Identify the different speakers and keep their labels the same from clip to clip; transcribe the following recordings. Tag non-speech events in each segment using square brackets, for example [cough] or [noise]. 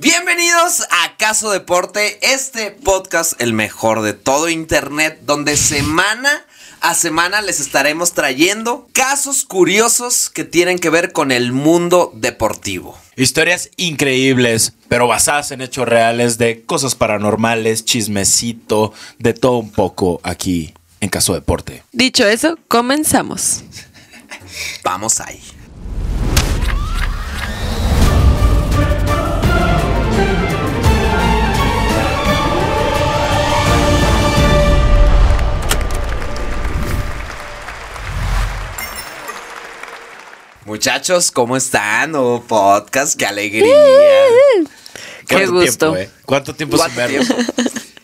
Speaker 1: Bienvenidos a Caso Deporte, este podcast, el mejor de todo Internet, donde semana a semana les estaremos trayendo casos curiosos que tienen que ver con el mundo deportivo.
Speaker 2: Historias increíbles, pero basadas en hechos reales de cosas paranormales, chismecito, de todo un poco aquí en Caso Deporte.
Speaker 3: Dicho eso, comenzamos.
Speaker 1: Vamos ahí. Muchachos, ¿cómo están? Oh, podcast, qué alegría.
Speaker 3: Qué
Speaker 2: ¿Cuánto
Speaker 3: gusto.
Speaker 2: tiempo, eh? ¿Cuánto tiempo sin
Speaker 1: tiempo?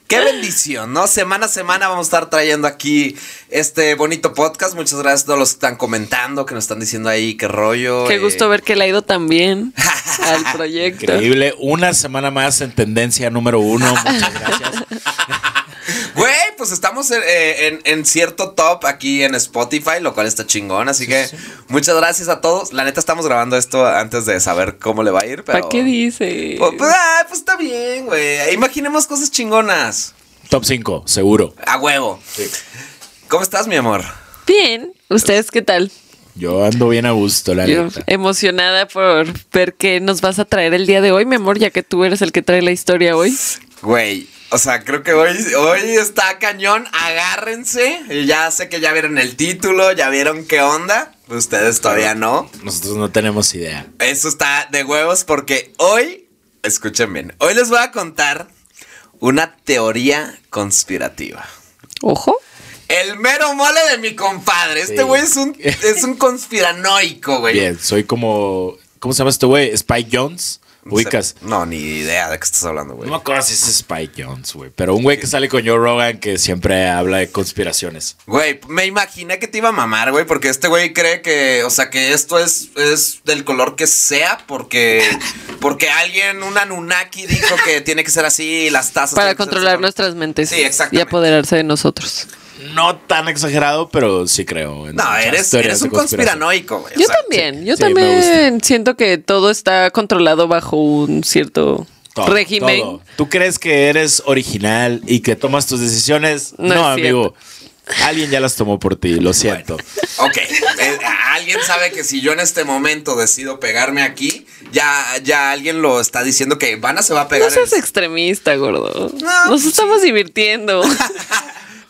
Speaker 1: Qué bendición, ¿no? Semana a semana vamos a estar trayendo aquí este bonito podcast. Muchas gracias a todos los que están comentando, que nos están diciendo ahí qué rollo.
Speaker 3: Qué
Speaker 1: eh.
Speaker 3: gusto ver que le ha ido tan bien [laughs] al proyecto.
Speaker 2: Increíble. Una semana más en tendencia número uno. Muchas gracias.
Speaker 1: Güey, pues estamos en, eh, en- en cierto top aquí en Spotify, lo cual está chingón. Así que muchas gracias a todos. La neta, estamos grabando esto antes de saber cómo le va a ir. Pero...
Speaker 3: ¿Para qué dice?
Speaker 1: Pues, pues, ah, pues está bien, güey. Imaginemos cosas chingonas.
Speaker 2: Top 5, seguro.
Speaker 1: A huevo. ¿Cómo estás, mi amor?
Speaker 3: Bien. ¿Ustedes qué tal?
Speaker 2: Yo ando bien a gusto, la
Speaker 3: Yo
Speaker 2: neta.
Speaker 3: emocionada por ver qué nos vas a traer el día de hoy, mi amor, ya que tú eres el que trae la historia hoy.
Speaker 1: Güey, o sea, creo que hoy, hoy está cañón. Agárrense. Y Ya sé que ya vieron el título, ya vieron qué onda. Ustedes todavía no.
Speaker 2: Nosotros no tenemos idea.
Speaker 1: Eso está de huevos porque hoy, escuchen bien, hoy les voy a contar una teoría conspirativa.
Speaker 3: Ojo.
Speaker 1: El mero mole de mi compadre. Este
Speaker 2: Sí.
Speaker 1: güey es un, [laughs] es un conspiranoico, güey.
Speaker 2: Bien, soy como. ¿Cómo se llama este güey? Spike Jones. ¿Ubicas?
Speaker 1: No, ni idea de qué estás hablando, güey.
Speaker 2: No me acuerdo si es Spike Jones, güey. Pero un güey que sale con Joe Rogan que siempre habla de conspiraciones.
Speaker 1: Güey, me imaginé que te iba a mamar, güey, porque este güey cree que, o sea, que esto es, es del color que sea, porque, [laughs] porque alguien, un Anunnaki, dijo que tiene que ser así, y las tazas.
Speaker 3: Para controlar nuestras mentes
Speaker 1: Sí,
Speaker 3: y
Speaker 1: exactamente.
Speaker 3: apoderarse de nosotros.
Speaker 2: No tan exagerado, pero sí creo. en
Speaker 1: No, eres, un conspiranoico, güey. o
Speaker 3: Yo
Speaker 1: sea,
Speaker 3: también, yo
Speaker 2: sí,
Speaker 3: también siento que todo está controlado bajo un cierto
Speaker 2: Todo,
Speaker 3: régimen.
Speaker 2: todo. ¿Tú crees que eres original y que tomas tus decisiones?
Speaker 3: No
Speaker 2: amigo. Alguien ya las tomó por ti, lo siento.
Speaker 1: Ok, eh, alguien sabe que si yo en este momento decido pegarme aquí, ya, ya alguien lo está diciendo que Vanna se va a pegar.
Speaker 3: No seas extremista, gordo.
Speaker 1: No,
Speaker 3: Nos
Speaker 1: pues
Speaker 3: estamos divirtiendo. [laughs]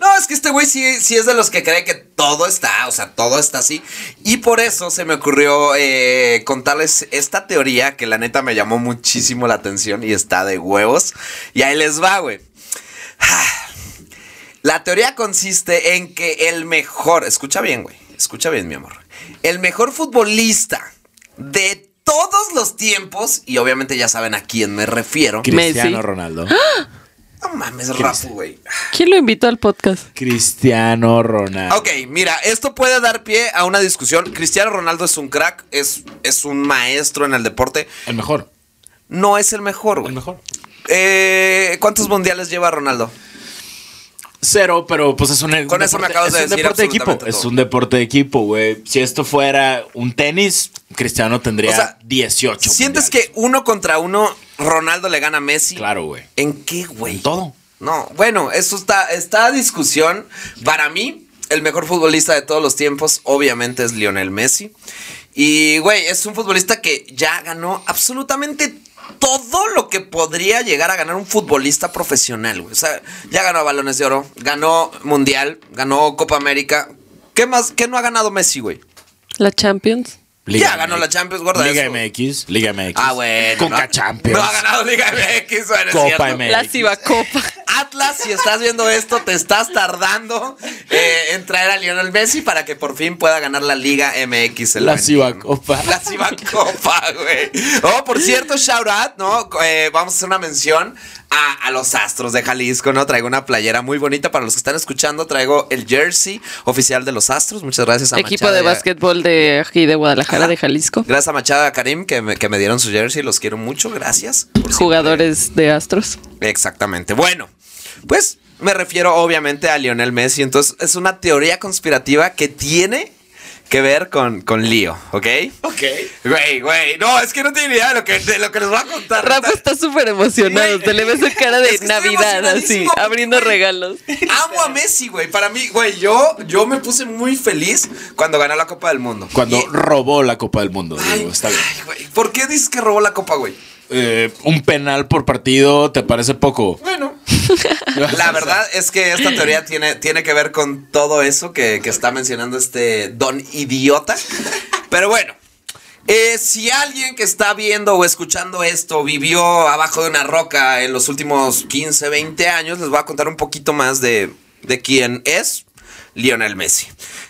Speaker 1: No, es que este güey sí, sí es de los que cree que todo está, o sea, todo está así. Y por eso se me ocurrió eh, contarles esta teoría que la neta me llamó muchísimo la atención y está de huevos. Y ahí les va, güey. La teoría consiste en que el mejor, escucha bien, güey, escucha bien, mi amor. El mejor futbolista de todos los tiempos, y obviamente ya saben a quién me refiero.
Speaker 2: Cristiano
Speaker 3: Messi.
Speaker 2: Ronaldo.
Speaker 1: No mames, Rafu, güey.
Speaker 3: ¿Quién lo invitó al podcast?
Speaker 2: Cristiano Ronaldo.
Speaker 1: Ok, mira, esto puede dar pie a una discusión. Cristiano Ronaldo es un crack, es, es un maestro en el deporte.
Speaker 2: El mejor.
Speaker 1: No es el mejor,
Speaker 2: El
Speaker 1: güey.
Speaker 2: mejor.
Speaker 1: Eh, ¿Cuántos mundiales lleva Ronaldo?
Speaker 2: Cero, pero pues es un,
Speaker 1: Con eso me acabas
Speaker 2: es
Speaker 1: de
Speaker 2: un
Speaker 1: decir
Speaker 2: deporte de equipo. Es un deporte de equipo, güey. Si esto fuera un tenis, Cristiano tendría
Speaker 1: O sea,
Speaker 2: 18.
Speaker 1: ¿Sientes
Speaker 2: mundiales.
Speaker 1: que uno contra uno Ronaldo le gana a Messi?
Speaker 2: Claro, güey.
Speaker 1: ¿En qué, güey?
Speaker 2: En todo.
Speaker 1: No, bueno, eso está, está a discusión. Para mí, el mejor futbolista de todos los tiempos, obviamente, es Lionel Messi. Y, güey, es un futbolista que ya ganó absolutamente todo lo que podría llegar a ganar un futbolista profesional, güey. O sea, ya ganó balones de oro, ganó Mundial, ganó Copa América. ¿Qué más? ¿Qué no ha ganado Messi, güey?
Speaker 3: ¿La Champions?
Speaker 1: Ya ganó la Champions, gorda,
Speaker 2: Liga
Speaker 1: eso.
Speaker 2: MX, Liga MX.
Speaker 1: Ah, bueno.
Speaker 2: Coca
Speaker 1: no,
Speaker 2: Champions.
Speaker 1: No ha ganado Liga MX, bueno, es
Speaker 2: Copa
Speaker 1: cierto.
Speaker 2: MX.
Speaker 3: La Cibacopa.
Speaker 1: Atlas, si estás viendo esto, te estás tardando eh, en traer a Lionel Messi para que por fin pueda ganar la Liga MX. el
Speaker 2: La Cibacopa.
Speaker 1: La Cibacopa, güey. Oh, por cierto, shout out, ¿no? Eh, vamos a hacer una mención a, a los Astros de Jalisco, ¿no? Traigo una playera muy bonita para los que están escuchando. Traigo el jersey oficial de los Astros. Muchas gracias a
Speaker 3: Equipo de básquetbol de aquí de Guadalajara, de Jalisco.
Speaker 1: Gracias a Machado y a Karim que me, que me dieron su jersey. Los quiero mucho. Gracias. siempre-
Speaker 3: Jugadores de Astros.
Speaker 1: Exactamente. Bueno, pues me refiero obviamente a Lionel Messi. Entonces es una teoría conspirativa que tiene que ver con, con Lío, ¿ok?
Speaker 2: Ok.
Speaker 1: Güey, güey, no, es que no tiene idea de lo que, de lo que les voy a contar.
Speaker 3: Rafa está súper emocionado. Se le ve su cara de
Speaker 1: es que
Speaker 3: Navidad, así, abriendo
Speaker 1: güey.
Speaker 3: regalos.
Speaker 1: Amo a Messi, güey. Para mí, güey, yo, yo me puse muy feliz cuando ganó la Copa del Mundo.
Speaker 2: Cuando
Speaker 1: Y-
Speaker 2: robó la Copa del Mundo,
Speaker 1: Ay,
Speaker 2: digo, está bien.
Speaker 1: ay, güey, ¿Por qué dices que robó la Copa, güey?
Speaker 2: Eh, un penal por partido, ¿te parece poco?
Speaker 1: Bueno. [laughs] La verdad es que esta teoría tiene, tiene que ver con todo eso que, que está mencionando este don idiota. Pero bueno, eh, si alguien que está viendo o escuchando esto vivió abajo de una roca en los últimos 15, 20 años, les voy a contar un poquito más de, de quién es Lionel Messi.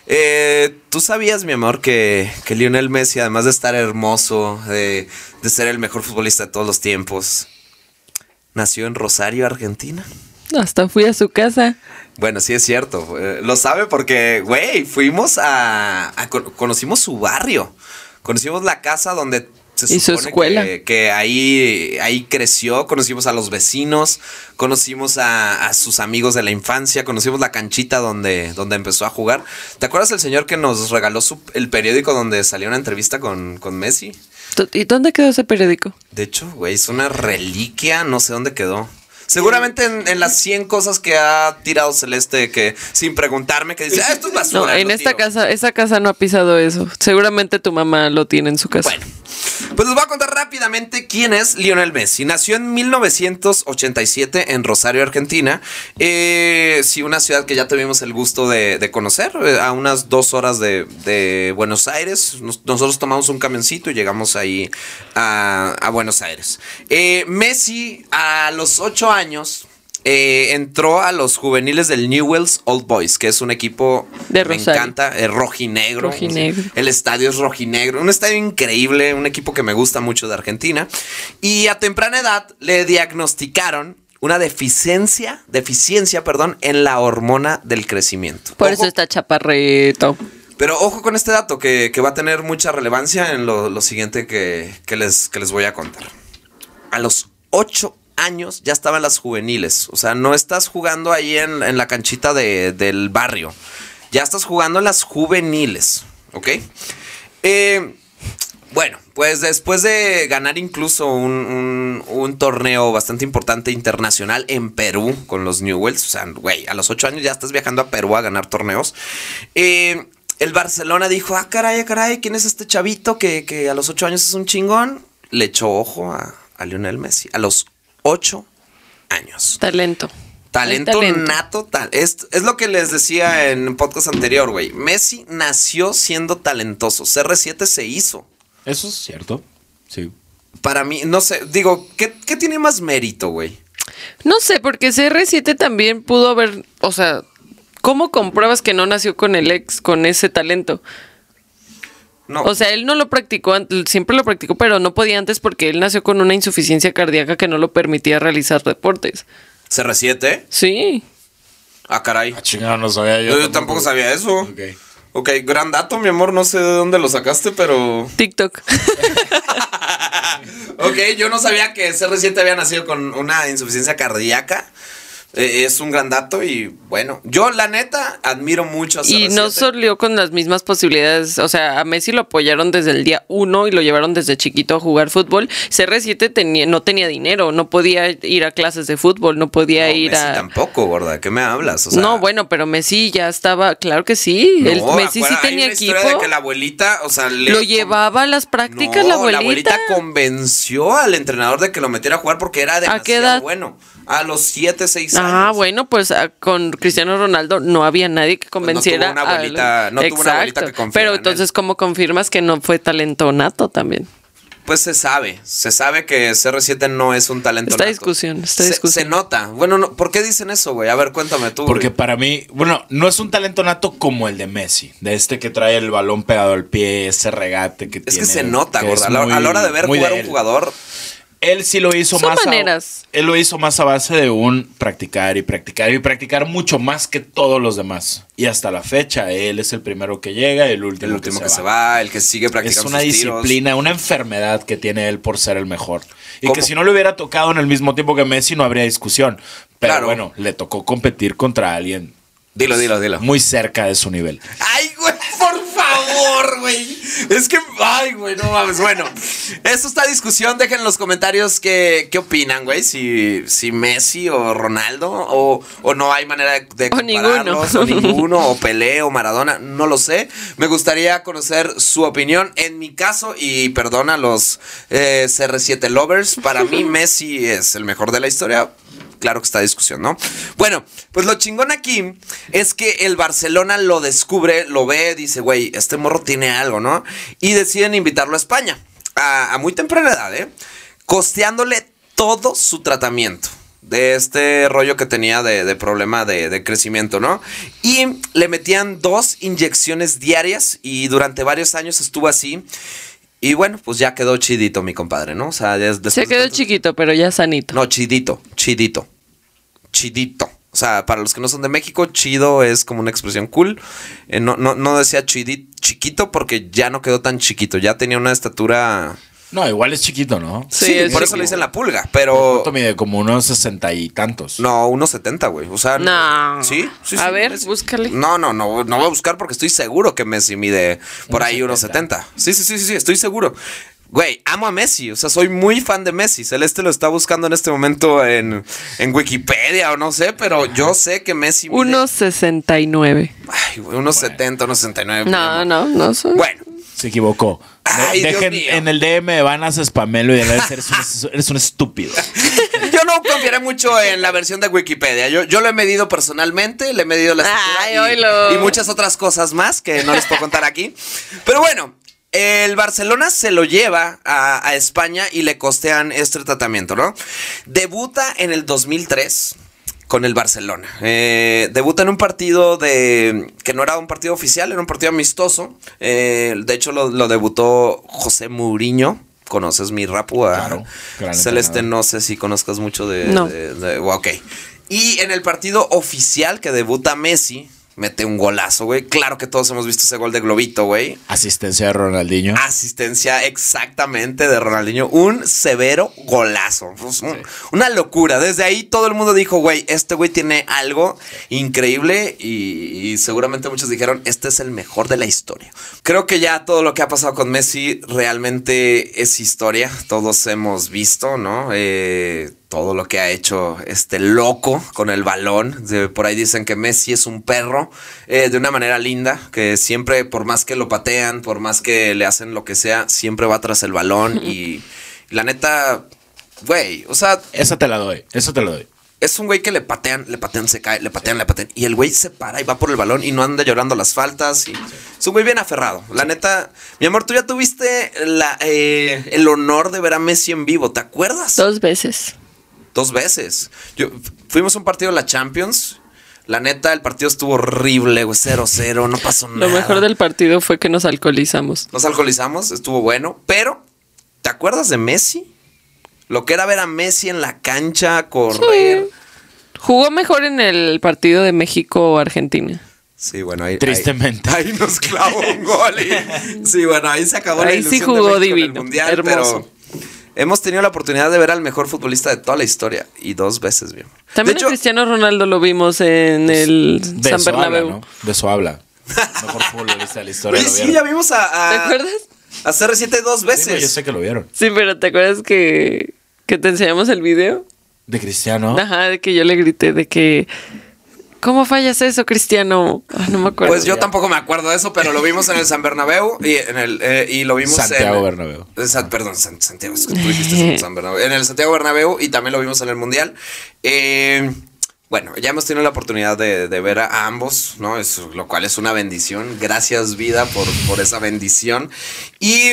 Speaker 1: Eh, ¿Tú sabías, mi amor, que, que Lionel Messi, además de estar hermoso, de, de ser el mejor futbolista de todos los tiempos, nació en Rosario, Argentina?
Speaker 3: Hasta fui a su casa.
Speaker 1: Bueno, sí es cierto. eh, lo sabe porque, güey, fuimos a, a con- conocimos su barrio. Conocimos la casa donde se
Speaker 3: Y su escuela.
Speaker 1: Que, que ahí, ahí creció. Conocimos a los vecinos. Conocimos a, a sus amigos de la infancia. Conocimos la canchita donde, donde empezó a jugar. ¿Te acuerdas el señor que nos regaló su- el periódico donde salió una entrevista con, con Messi?
Speaker 3: ¿Y dónde quedó ese periódico?
Speaker 1: De hecho, güey, es una reliquia, no sé dónde quedó. Seguramente en, en las 100 cosas que ha tirado Celeste que sin preguntarme que dice, ah, esto es basura.
Speaker 3: No, en esta
Speaker 1: tiro".
Speaker 3: casa, esa casa no ha pisado eso. Seguramente tu mamá lo tiene en su casa.
Speaker 1: Bueno, pues les voy a contar rápidamente quién es Lionel Messi. Nació en 1987 en Rosario, Argentina. Eh, sí, una ciudad que ya tuvimos el gusto de, conocer, eh, a unas dos horas de, Buenos Aires. Nos- nosotros tomamos un camioncito y llegamos ahí a, a Buenos Aires. Eh, Messi, a los ocho años. Eh, entró a los juveniles del Newells Old Boys, que es un equipo
Speaker 3: De
Speaker 1: me encanta, eh, rojinegro.
Speaker 3: Rojinegro.
Speaker 1: El estadio es rojinegro, un estadio increíble, un equipo que me gusta mucho de Argentina. Y a temprana edad le diagnosticaron una deficiencia, deficiencia, perdón, en la hormona del crecimiento.
Speaker 3: Por
Speaker 1: Ojo,
Speaker 3: eso está chaparrito.
Speaker 1: Pero ojo con este dato que, que va a tener mucha relevancia en lo, lo siguiente que, que les, que les voy a contar. A los ocho años ya estaban las juveniles. O sea, no estás jugando ahí en, la canchita de- del barrio. Ya estás jugando en las juveniles. ¿Ok? Eh, bueno, pues después de ganar incluso un, un- torneo bastante importante internacional en Perú con los Newells, o sea, güey, a los ocho años ya estás viajando a Perú a ganar torneos. eh, el Barcelona dijo, ah, caray, ah, caray, ¿quién es este chavito que, que a los ocho años es un chingón? Le echó ojo a, a Lionel Messi. A los ocho años.
Speaker 3: Talento.
Speaker 1: Talento. nato, tal. Es, es lo que les decía en un podcast anterior, güey. Messi nació siendo talentoso. CR7 se hizo.
Speaker 2: Eso es cierto. Sí.
Speaker 1: Para mí, no sé, digo, ¿qué, qué tiene más mérito, güey?
Speaker 3: No sé, porque CR7 también pudo haber, o sea, ¿cómo compruebas que no nació con el ex, con ese talento?
Speaker 1: No,
Speaker 3: O sea, él no lo practicó, siempre lo practicó, pero no podía antes porque él nació con una insuficiencia cardíaca que no lo permitía realizar deportes.
Speaker 1: CR7.
Speaker 3: Sí.
Speaker 1: Ah, caray.
Speaker 2: Ah, chingada, no sabía yo.
Speaker 1: Yo, tampoco sabía eso.
Speaker 2: Ok.
Speaker 1: Ok, gran dato, mi amor. No sé de dónde lo sacaste, pero.
Speaker 3: TikTok. [laughs]
Speaker 1: Ok, yo no sabía que CR7 había nacido con una insuficiencia cardíaca. Eh, es un gran dato y bueno, yo la neta admiro mucho a CR7.
Speaker 3: Y no salió con las mismas posibilidades. O sea, a Messi lo apoyaron desde el día uno y lo llevaron desde chiquito a jugar fútbol. CR7 tenía, no tenía dinero, no podía ir a clases de fútbol, no podía
Speaker 1: No,
Speaker 3: ir
Speaker 1: Messi
Speaker 3: a.
Speaker 1: tampoco, gorda. ¿De qué me hablas? O sea,
Speaker 3: no, bueno, pero Messi ya estaba, claro que sí.
Speaker 1: no,
Speaker 3: el Messi sí
Speaker 1: hay
Speaker 3: tenía
Speaker 1: una
Speaker 3: equipo.
Speaker 1: de que la abuelita, o sea, le-
Speaker 3: Lo llevaba a las prácticas la
Speaker 1: No,
Speaker 3: abuelita.
Speaker 1: convenció al entrenador de que lo metiera a jugar porque era demasiado
Speaker 3: qué edad?
Speaker 1: bueno. A los 7, 6 años.
Speaker 3: Ah, bueno, pues ah, con Cristiano Ronaldo no había nadie que convenciera.
Speaker 1: Pues tuvo una
Speaker 3: a-
Speaker 1: abuelita- no tuvo una abuelita que confiara
Speaker 3: Pero
Speaker 1: en
Speaker 3: entonces, ¿cómo confirmas que no fue talento nato también?
Speaker 1: Pues se sabe, se sabe que CR7 no es un talento
Speaker 3: Esta
Speaker 1: nato.
Speaker 3: discusión, esta
Speaker 1: Se-
Speaker 3: discusión.
Speaker 1: Se, nota. Bueno, no, ¿por qué dicen eso, güey? A ver, cuéntame tú.
Speaker 2: Porque
Speaker 1: güey.
Speaker 2: para mí, bueno, no es un talento nato como el de Messi, de este que trae el balón pegado al pie, ese regate que
Speaker 1: es
Speaker 2: tiene.
Speaker 1: que se nota,
Speaker 2: es
Speaker 1: A a la hora de ver jugar un jugador,
Speaker 2: Él sí lo hizo
Speaker 3: Son
Speaker 2: más. a- él lo hizo más a base de un practicar y practicar y practicar mucho más que todos los demás. Y hasta la fecha, él es el primero que llega y el último,
Speaker 1: el último que, se, va. el que sigue
Speaker 2: Es
Speaker 1: practicando
Speaker 2: una
Speaker 1: sus tiros.
Speaker 2: disciplina, una enfermedad que tiene él por ser el mejor. Y
Speaker 1: ¿Cómo?
Speaker 2: que si no le hubiera tocado en el mismo tiempo que Messi, no habría discusión. Pero
Speaker 1: Claro.
Speaker 2: bueno, le tocó competir contra alguien
Speaker 1: Dilo, dilo, dilo.
Speaker 2: muy cerca de su nivel.
Speaker 1: Ay, güey, por favor. favor, güey. Es que, ay, güey, no mames. Bueno, esto está discusión. Dejen en los comentarios qué, qué opinan, güey. Si, si Messi o Ronaldo o, o no hay manera de, de
Speaker 3: O ninguno.
Speaker 1: compararlos, o ninguno, o Pelé o Maradona, no lo sé. Me gustaría conocer su opinión. En mi caso, y perdona a los eh, CR7 lovers, para mí [laughs] Messi es el mejor de la historia. Claro que está discusión, ¿no? Bueno, pues lo chingón aquí es que el Barcelona lo descubre, lo ve, dice, güey, este morro tiene algo, ¿no? Y deciden invitarlo a España, a, muy temprana edad, ¿eh? Costeándole todo su tratamiento de este rollo que tenía de, problema de crecimiento, ¿no? Y le metían dos inyecciones diarias y durante varios años estuvo así. Y bueno, pues ya quedó chidito mi compadre, ¿no? O sea, ya
Speaker 3: Se quedó chiquito, pero ya sanito.
Speaker 1: no, chidito, chidito. Chidito. O sea, para los que no son de México, chido es como una expresión cool. Eh, no, no, no decía chidito, chiquito porque ya no quedó tan chiquito. Ya tenía una estatura.
Speaker 2: No, igual es chiquito, ¿no?
Speaker 3: Sí,
Speaker 1: Sí,
Speaker 3: es
Speaker 1: por eso le dicen la pulga. Pero.
Speaker 2: ¿Cuánto mide? Como unos sesenta y tantos.
Speaker 1: No, unos 70, güey. O sea,
Speaker 3: No.
Speaker 1: Sí, sí,
Speaker 3: A
Speaker 1: sí,
Speaker 3: ver,
Speaker 1: Messi.
Speaker 3: búscale.
Speaker 1: No, no, no, no voy a buscar porque estoy seguro que Messi mide por ahí unos 70. Sí, sí, sí, sí, sí, estoy seguro. Güey, amo a Messi, o sea, soy muy fan de Messi. Celeste lo está buscando en este momento en, en Wikipedia o no sé, pero yo sé que Messi mide...
Speaker 3: 1.69.
Speaker 1: Ay, güey, unos 70, unos 69.
Speaker 3: No, no, no soy.
Speaker 1: Bueno,
Speaker 2: Se equivocó.
Speaker 1: Ay, Dios
Speaker 2: Dejen
Speaker 1: mío.
Speaker 2: en el DM de Vanas spamelo y eres, eres, un, [laughs] eres un estúpido. [laughs]
Speaker 1: yo no confiaré mucho en la versión de Wikipedia. Yo, yo lo he medido personalmente, le he medido la
Speaker 3: Ay,
Speaker 1: y, y muchas otras cosas más que no les puedo contar aquí. Pero bueno, el Barcelona se lo lleva a, a España y le costean este tratamiento, ¿no? Debuta en el 2003 con el Barcelona. Eh, debuta en un partido de que no era un partido oficial, era un partido amistoso. Eh, de hecho, lo, lo debutó José Mourinho. ¿Conoces mi rapu? A-
Speaker 2: Claro,
Speaker 1: Celeste, no sé si conozcas mucho de...
Speaker 3: No.
Speaker 1: de- de- ok. Y en el partido oficial que debuta Messi, mete un golazo, güey. Claro que todos hemos visto ese gol de Globito, güey.
Speaker 2: Asistencia de Ronaldinho.
Speaker 1: Asistencia exactamente de Ronaldinho. Un severo golazo. Pues, un- Una locura. Desde ahí todo el mundo dijo, güey, este güey tiene algo increíble y, y seguramente muchos dijeron, este es el mejor de la historia. Creo que ya todo lo que ha pasado con Messi realmente es historia. Todos hemos visto, ¿no? Eh, todo lo que ha hecho este loco con el balón. De- por ahí dicen que Messi es un perro eh, de una manera linda, que siempre, por más que lo patean, por más que le hacen lo que sea, siempre va tras el balón. [laughs] y la neta, güey, o sea,
Speaker 2: Esa te la doy, eso te lo doy.
Speaker 1: es un güey que le patean, le patean, se cae, le patean, le patean. Y el güey se para y va por el balón y no anda llorando las faltas. Y es un güey bien aferrado. La neta, mi amor, tú ya tuviste la, eh, el honor de ver a Messi en vivo, ¿te acuerdas?
Speaker 3: Dos veces.
Speaker 1: Dos veces. Yo, fuimos a un partido de la Champions. La neta, el partido estuvo horrible, güey. 0-0, no pasó nada.
Speaker 3: Lo mejor del partido fue que nos alcoholizamos.
Speaker 1: Nos alcoholizamos, estuvo bueno. Pero, ¿te acuerdas de Messi? Lo que era ver a Messi en la cancha, correr.
Speaker 3: Jugó mejor en el partido de México-Argentina.
Speaker 1: Sí, bueno, ahí.
Speaker 2: Tristemente.
Speaker 1: Ahí, ahí nos clavó un gol. y- [laughs] sí, bueno, ahí se acabó la
Speaker 3: Ahí sí
Speaker 1: ilusión de
Speaker 3: jugó
Speaker 1: México en el
Speaker 3: divino,
Speaker 1: Mundial,
Speaker 3: hermoso.
Speaker 1: pero hemos tenido la oportunidad de ver al mejor futbolista de toda la historia. Y dos veces, bien.
Speaker 3: También
Speaker 1: de hecho,
Speaker 3: a Cristiano Ronaldo lo vimos en el
Speaker 2: De
Speaker 3: San
Speaker 2: eso habla,
Speaker 3: Bernabéu.
Speaker 2: ¿no? De eso habla. Mejor futbolista de la historia.
Speaker 1: Oye, sí, ya vimos a.
Speaker 3: ¿Te acuerdas?
Speaker 1: A CR7 dos
Speaker 2: Sí,
Speaker 1: veces.
Speaker 2: yo sé que lo vieron.
Speaker 3: Sí, pero ¿te acuerdas que, que te enseñamos el video?
Speaker 2: De Cristiano.
Speaker 3: Ajá, de que yo le grité de que... ¿Cómo fallas eso, Cristiano? Ah, no me acuerdo.
Speaker 1: Pues yo
Speaker 3: ya.
Speaker 1: tampoco me acuerdo de eso, pero lo vimos en el San Bernabéu y en el eh, y lo vimos
Speaker 2: Santiago
Speaker 1: en
Speaker 2: Bernabéu.
Speaker 1: Eh, San- perdón, San- Santiago, es que tú dijiste San- San Bernabéu. En el Santiago Bernabéu y también lo vimos en el Mundial. Eh, bueno, ya hemos tenido la oportunidad de, de ver a ambos, ¿no? Es, lo cual es una bendición. Gracias, vida, por, por esa bendición. Y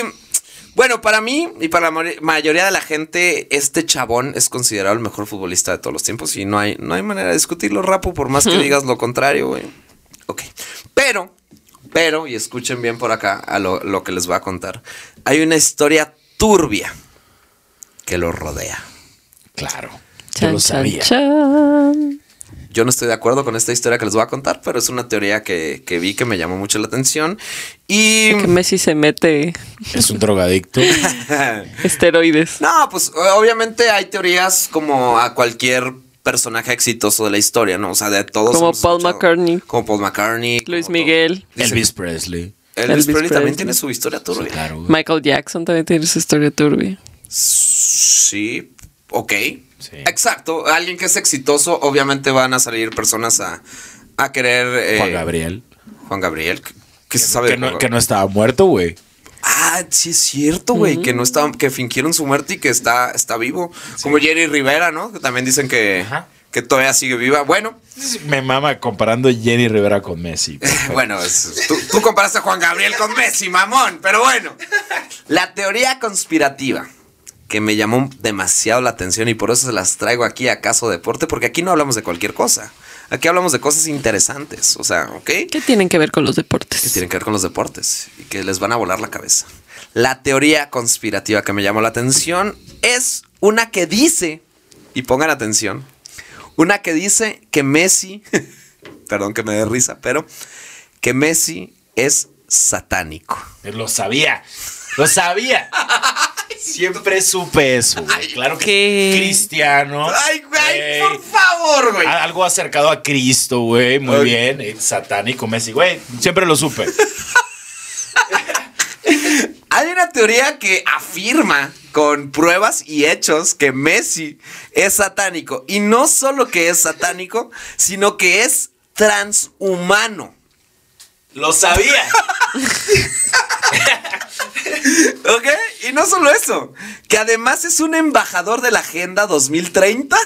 Speaker 1: bueno, para mí y para la mayoría de la gente, este chabón es considerado el mejor futbolista de todos los tiempos y no hay, no hay manera de discutirlo, Rapo, por más que digas lo contrario, güey. Ok. Pero, pero, y escuchen bien por acá a lo, lo que les voy a contar. Hay una historia turbia que lo rodea.
Speaker 2: Claro. Yo
Speaker 3: Chan,
Speaker 2: lo
Speaker 3: chan,
Speaker 2: sabía.
Speaker 3: chan.
Speaker 1: Yo no estoy de acuerdo con esta historia que les voy a contar, pero es una teoría que, que vi que me llamó mucho la atención. Y...
Speaker 3: Que Messi se mete
Speaker 2: Es un drogadicto. [laughs]
Speaker 3: esteroides.
Speaker 1: No, pues obviamente hay teorías como a cualquier personaje exitoso de la historia, ¿no? O sea, de todos.
Speaker 3: Como Paul
Speaker 1: escuchado-
Speaker 3: McCartney.
Speaker 1: Como Paul McCartney.
Speaker 3: Luis Miguel.
Speaker 1: todo.
Speaker 2: Elvis Presley.
Speaker 1: Elvis,
Speaker 3: Elvis
Speaker 1: Presley también tiene su historia turbia.
Speaker 2: Claro.
Speaker 3: Michael Jackson también tiene su historia turbia.
Speaker 1: Sí, ok.
Speaker 2: Sí.
Speaker 1: Exacto. Alguien que es exitoso, obviamente van a salir personas a, a querer. eh,
Speaker 2: Juan Gabriel.
Speaker 1: Juan Gabriel. ¿Qué, qué se sabe
Speaker 2: Que
Speaker 1: de
Speaker 2: no, que no estaba muerto, güey.
Speaker 1: Ah, sí es cierto, güey, que no está, que fingieron su muerte y que está, está vivo. Como Jerry Rivera, ¿no? Que también dicen que,
Speaker 2: Ajá.
Speaker 1: que todavía sigue viva. Bueno,
Speaker 2: Me mama comparando Jenny Rivera con Messi. [laughs]
Speaker 1: bueno, es- tú, tú comparaste a Juan Gabriel con Messi, mamón, pero bueno. La teoría conspirativa que me llamó demasiado la atención y por eso se las traigo aquí a Caso Deporte, porque aquí no hablamos de cualquier cosa. Aquí hablamos de cosas interesantes, o sea, ¿ok?
Speaker 3: ¿Qué tienen que ver con los deportes?
Speaker 1: que tienen que ver con los deportes y que les van a volar la cabeza. La teoría conspirativa que me llamó la atención es una que dice, y pongan atención, una que dice que Messi, [laughs] perdón que me dé risa, pero que Messi es satánico.
Speaker 2: Lo sabía. Lo sabía. [laughs] Siempre supe eso, güey. Claro que
Speaker 3: ¿Qué?
Speaker 2: cristiano.
Speaker 1: Ay, güey,
Speaker 2: Ey,
Speaker 1: por favor, güey.
Speaker 2: Algo acercado a Cristo, güey. Muy bien. satánico, Messi, güey. Siempre lo supe. [laughs]
Speaker 1: Hay una teoría que afirma con pruebas y hechos que Messi es satánico. Y no solo que es satánico, sino que es transhumano.
Speaker 2: Lo sabía. [laughs] [laughs]
Speaker 1: ¿Ok? Y no solo eso, que además es un embajador de la Agenda 2030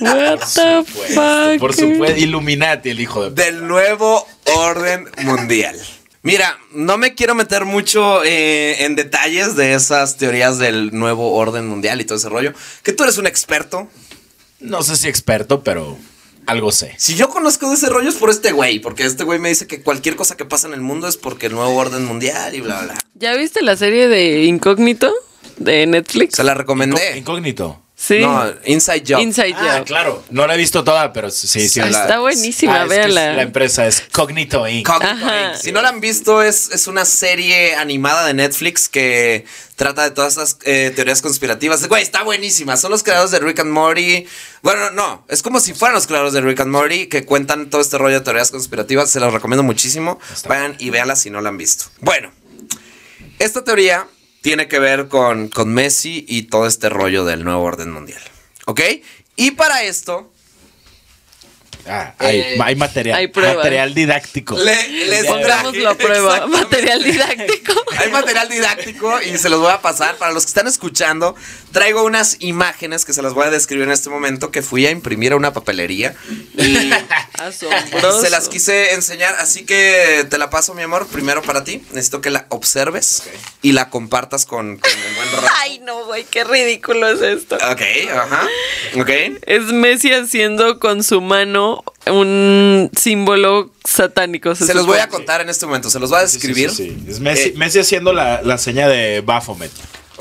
Speaker 3: What the fuck?
Speaker 2: Por supuesto. Illuminati, el hijo de.
Speaker 1: del nuevo orden mundial. Mira, no me quiero meter mucho eh, en detalles de esas teorías del nuevo orden mundial y todo ese rollo, que tú eres un experto.
Speaker 2: No sé si experto, pero algo sé.
Speaker 1: Si yo conozco de ese rollo es por este güey, porque este güey me dice que cualquier cosa que pasa en el mundo es porque el nuevo orden mundial y bla, bla, bla.
Speaker 3: ¿Ya viste la serie de Incógnito de Netflix?
Speaker 1: Se la recomendé.
Speaker 2: Incógnito.
Speaker 3: Sí.
Speaker 1: No, Inside Job.
Speaker 3: Inside
Speaker 2: Ah,
Speaker 3: Job.
Speaker 2: claro. No la he visto toda, pero sí, sí.
Speaker 1: Ah,
Speaker 2: la-
Speaker 3: Está buenísima,
Speaker 2: Ah, es que
Speaker 3: véanla.
Speaker 2: es- La empresa es Cognito Inc.
Speaker 1: Cognito
Speaker 3: Ajá.
Speaker 1: Inc. Si no la han visto, es, es una serie animada de Netflix que trata de todas esas eh, teorías conspirativas. Güey, está buenísima. Son los creadores de Rick and Morty. Bueno, no, es como si fueran los creadores de Rick and Morty que cuentan todo este rollo de teorías conspirativas. Se los recomiendo muchísimo.
Speaker 2: Está
Speaker 1: Vayan y véanla si no la han visto. Bueno, esta teoría tiene que ver con, con Messi y todo este rollo del nuevo orden mundial. ¿Ok? Y para esto,
Speaker 2: Ah, hay,
Speaker 1: Eh,
Speaker 2: hay material.
Speaker 3: hay.
Speaker 2: Material didáctico.
Speaker 1: le, les
Speaker 3: Pongamos la prueba. Material didáctico. [laughs]
Speaker 1: Hay material didáctico y se los voy a pasar. Para los que están escuchando, traigo unas imágenes que se las voy a describir en este momento que fui a imprimir a una papelería y [laughs] [laughs]
Speaker 3: Asombroso.
Speaker 1: se las quise enseñar. Así que te la paso, mi amor, primero para ti. Necesito que la observes y la compartas con, con el buen rato.
Speaker 3: Ay, no, güey, qué ridículo es esto.
Speaker 1: Ok, ajá. Ok.
Speaker 3: Es Messi haciendo con su mano un símbolo satánico.
Speaker 1: Se los voy a contar en este momento. Se los voy a
Speaker 2: Sí, sí,
Speaker 1: describir.
Speaker 2: sí, sí. Es Messi,
Speaker 1: Eh,
Speaker 2: Messi haciendo la, la seña de Baphomet.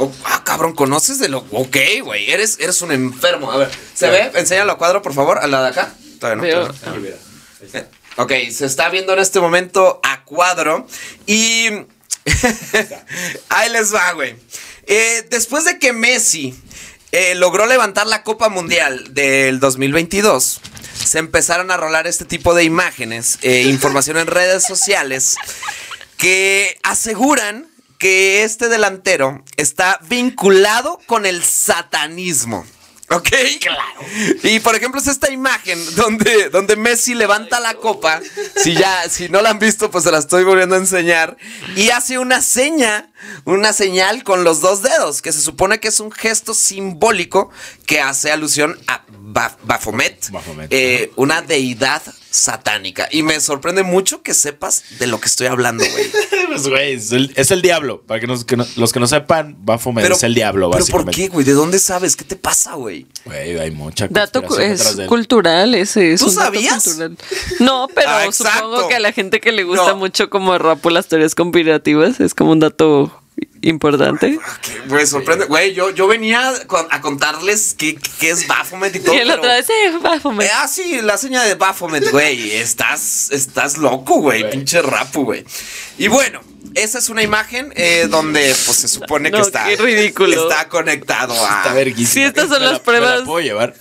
Speaker 1: Oh, ah, cabrón, ¿conoces de lo...? Ok, güey, eres, eres un enfermo. A ver, ¿se ve? Enséñalo a cuadro, por favor, a la de acá. Todavía no, todavía no. Eh, Ok, se está viendo en este momento a cuadro y... [laughs] Ahí les va, güey. Eh, después de que Messi eh, logró levantar la Copa Mundial del 2022, se empezaron a rolar este tipo de imágenes, eh, información en redes sociales, que aseguran que este delantero está vinculado con el satanismo. ¿Ok? Claro. Y por ejemplo es esta imagen donde, donde Messi levanta la copa. Si ya, si no la han visto, pues se la estoy volviendo a enseñar. Y hace una seña, una señal con los dos dedos, que se supone que es un gesto simbólico que hace alusión a Ba- Baphomet,
Speaker 2: Baphomet,
Speaker 1: eh, una deidad satánica. Y me sorprende mucho que sepas de lo que estoy hablando, güey. [laughs]
Speaker 2: Pues, güey, es, el, es el diablo. Para que, nos- que no- los que no sepan, Baphomet es el diablo,
Speaker 1: ¿Pero por qué, güey? ¿De dónde sabes? ¿Qué te pasa, güey?
Speaker 2: Güey, hay mucha
Speaker 3: Dato es cultural ese. Es
Speaker 1: ¿Tú
Speaker 3: un
Speaker 1: sabías?
Speaker 3: No, pero
Speaker 1: Ah,
Speaker 3: supongo que a la gente que le gusta
Speaker 1: No.
Speaker 3: mucho como rapo las teorías conspirativas es como un dato importante. [laughs]
Speaker 1: Qué- Güey, sorprende. Güey, yo, yo venía a contarles qué, qué es Baphomet y todo. [laughs]
Speaker 3: Y el otro vez, eh, Baphomet.
Speaker 1: Eh, ah, sí, la seña de Baphomet, [laughs] güey. Estás, estás loco, güey.
Speaker 2: Güey.
Speaker 1: Pinche rapu, güey. Y bueno, esa es una imagen eh, donde pues se supone que está.
Speaker 3: qué ridículo.
Speaker 1: Está conectado a.
Speaker 2: Está verguísima.
Speaker 3: Sí, estas son
Speaker 2: Me la-
Speaker 3: las pruebas.
Speaker 2: me la puedo llevar.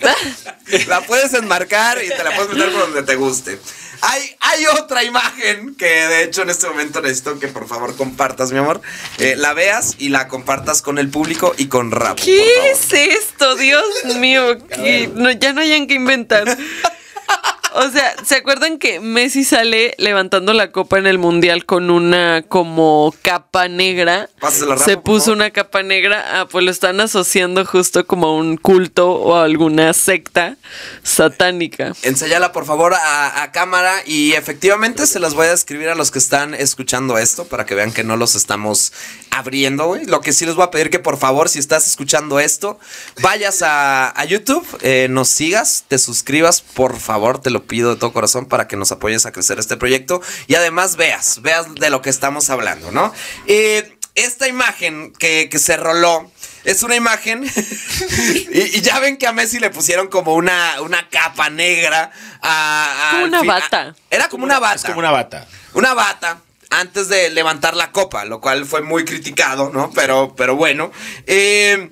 Speaker 1: La puedes enmarcar y te la puedes meter por donde te guste. Hay, hay otra imagen que de hecho en este momento necesito que por favor compartas, mi amor. Eh, la veas y la compartas con el público y con rap.
Speaker 3: ¿Qué es esto? Dios mío, que no, ya no hayan que inventar. [laughs] O sea, ¿se acuerdan que Messi sale levantando la copa en el mundial con una como capa negra?
Speaker 1: Pásasela,
Speaker 3: Se puso una capa negra, ah, pues lo están asociando justo como a un culto o a alguna secta satánica.
Speaker 1: Enséñala por favor a, a cámara y efectivamente se las voy a describir a los que están escuchando esto para que vean que no los estamos abriendo, güey. Lo que sí les voy a pedir que por favor, si estás escuchando esto, vayas a, a YouTube, eh, nos sigas, te suscribas, por favor, te lo pido de todo corazón para que nos apoyes a crecer este proyecto y además veas, veas de lo que estamos hablando, ¿no? Eh, esta imagen que, que se roló es una imagen [laughs] y, y ya ven que a Messi le pusieron como una, una capa negra. A, a-
Speaker 3: Como una
Speaker 1: fin-
Speaker 3: bata.
Speaker 1: Era como una bata.
Speaker 2: Es como una bata.
Speaker 1: Una bata antes de levantar la copa, lo cual fue muy criticado, ¿no? Pero, pero bueno. Eh,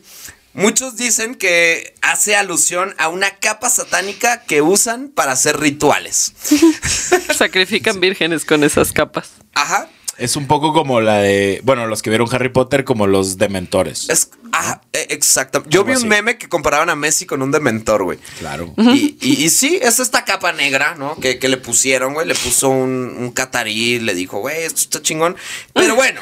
Speaker 1: muchos dicen que hace alusión a una capa satánica que usan para hacer rituales. [laughs]
Speaker 3: Sacrifican vírgenes con esas capas.
Speaker 1: Ajá.
Speaker 2: Es un poco como la de, bueno, los que vieron Harry Potter como los dementores.
Speaker 1: Es, ajá, eh, exacto. Yo vi un
Speaker 2: así.
Speaker 1: meme que comparaban a Messi con un dementor, güey.
Speaker 2: Claro.
Speaker 1: Y, y- y sí, es esta capa negra, ¿no? Que, que le pusieron, güey. Le puso un, un catarí, le dijo, güey, esto está chingón. Pero bueno,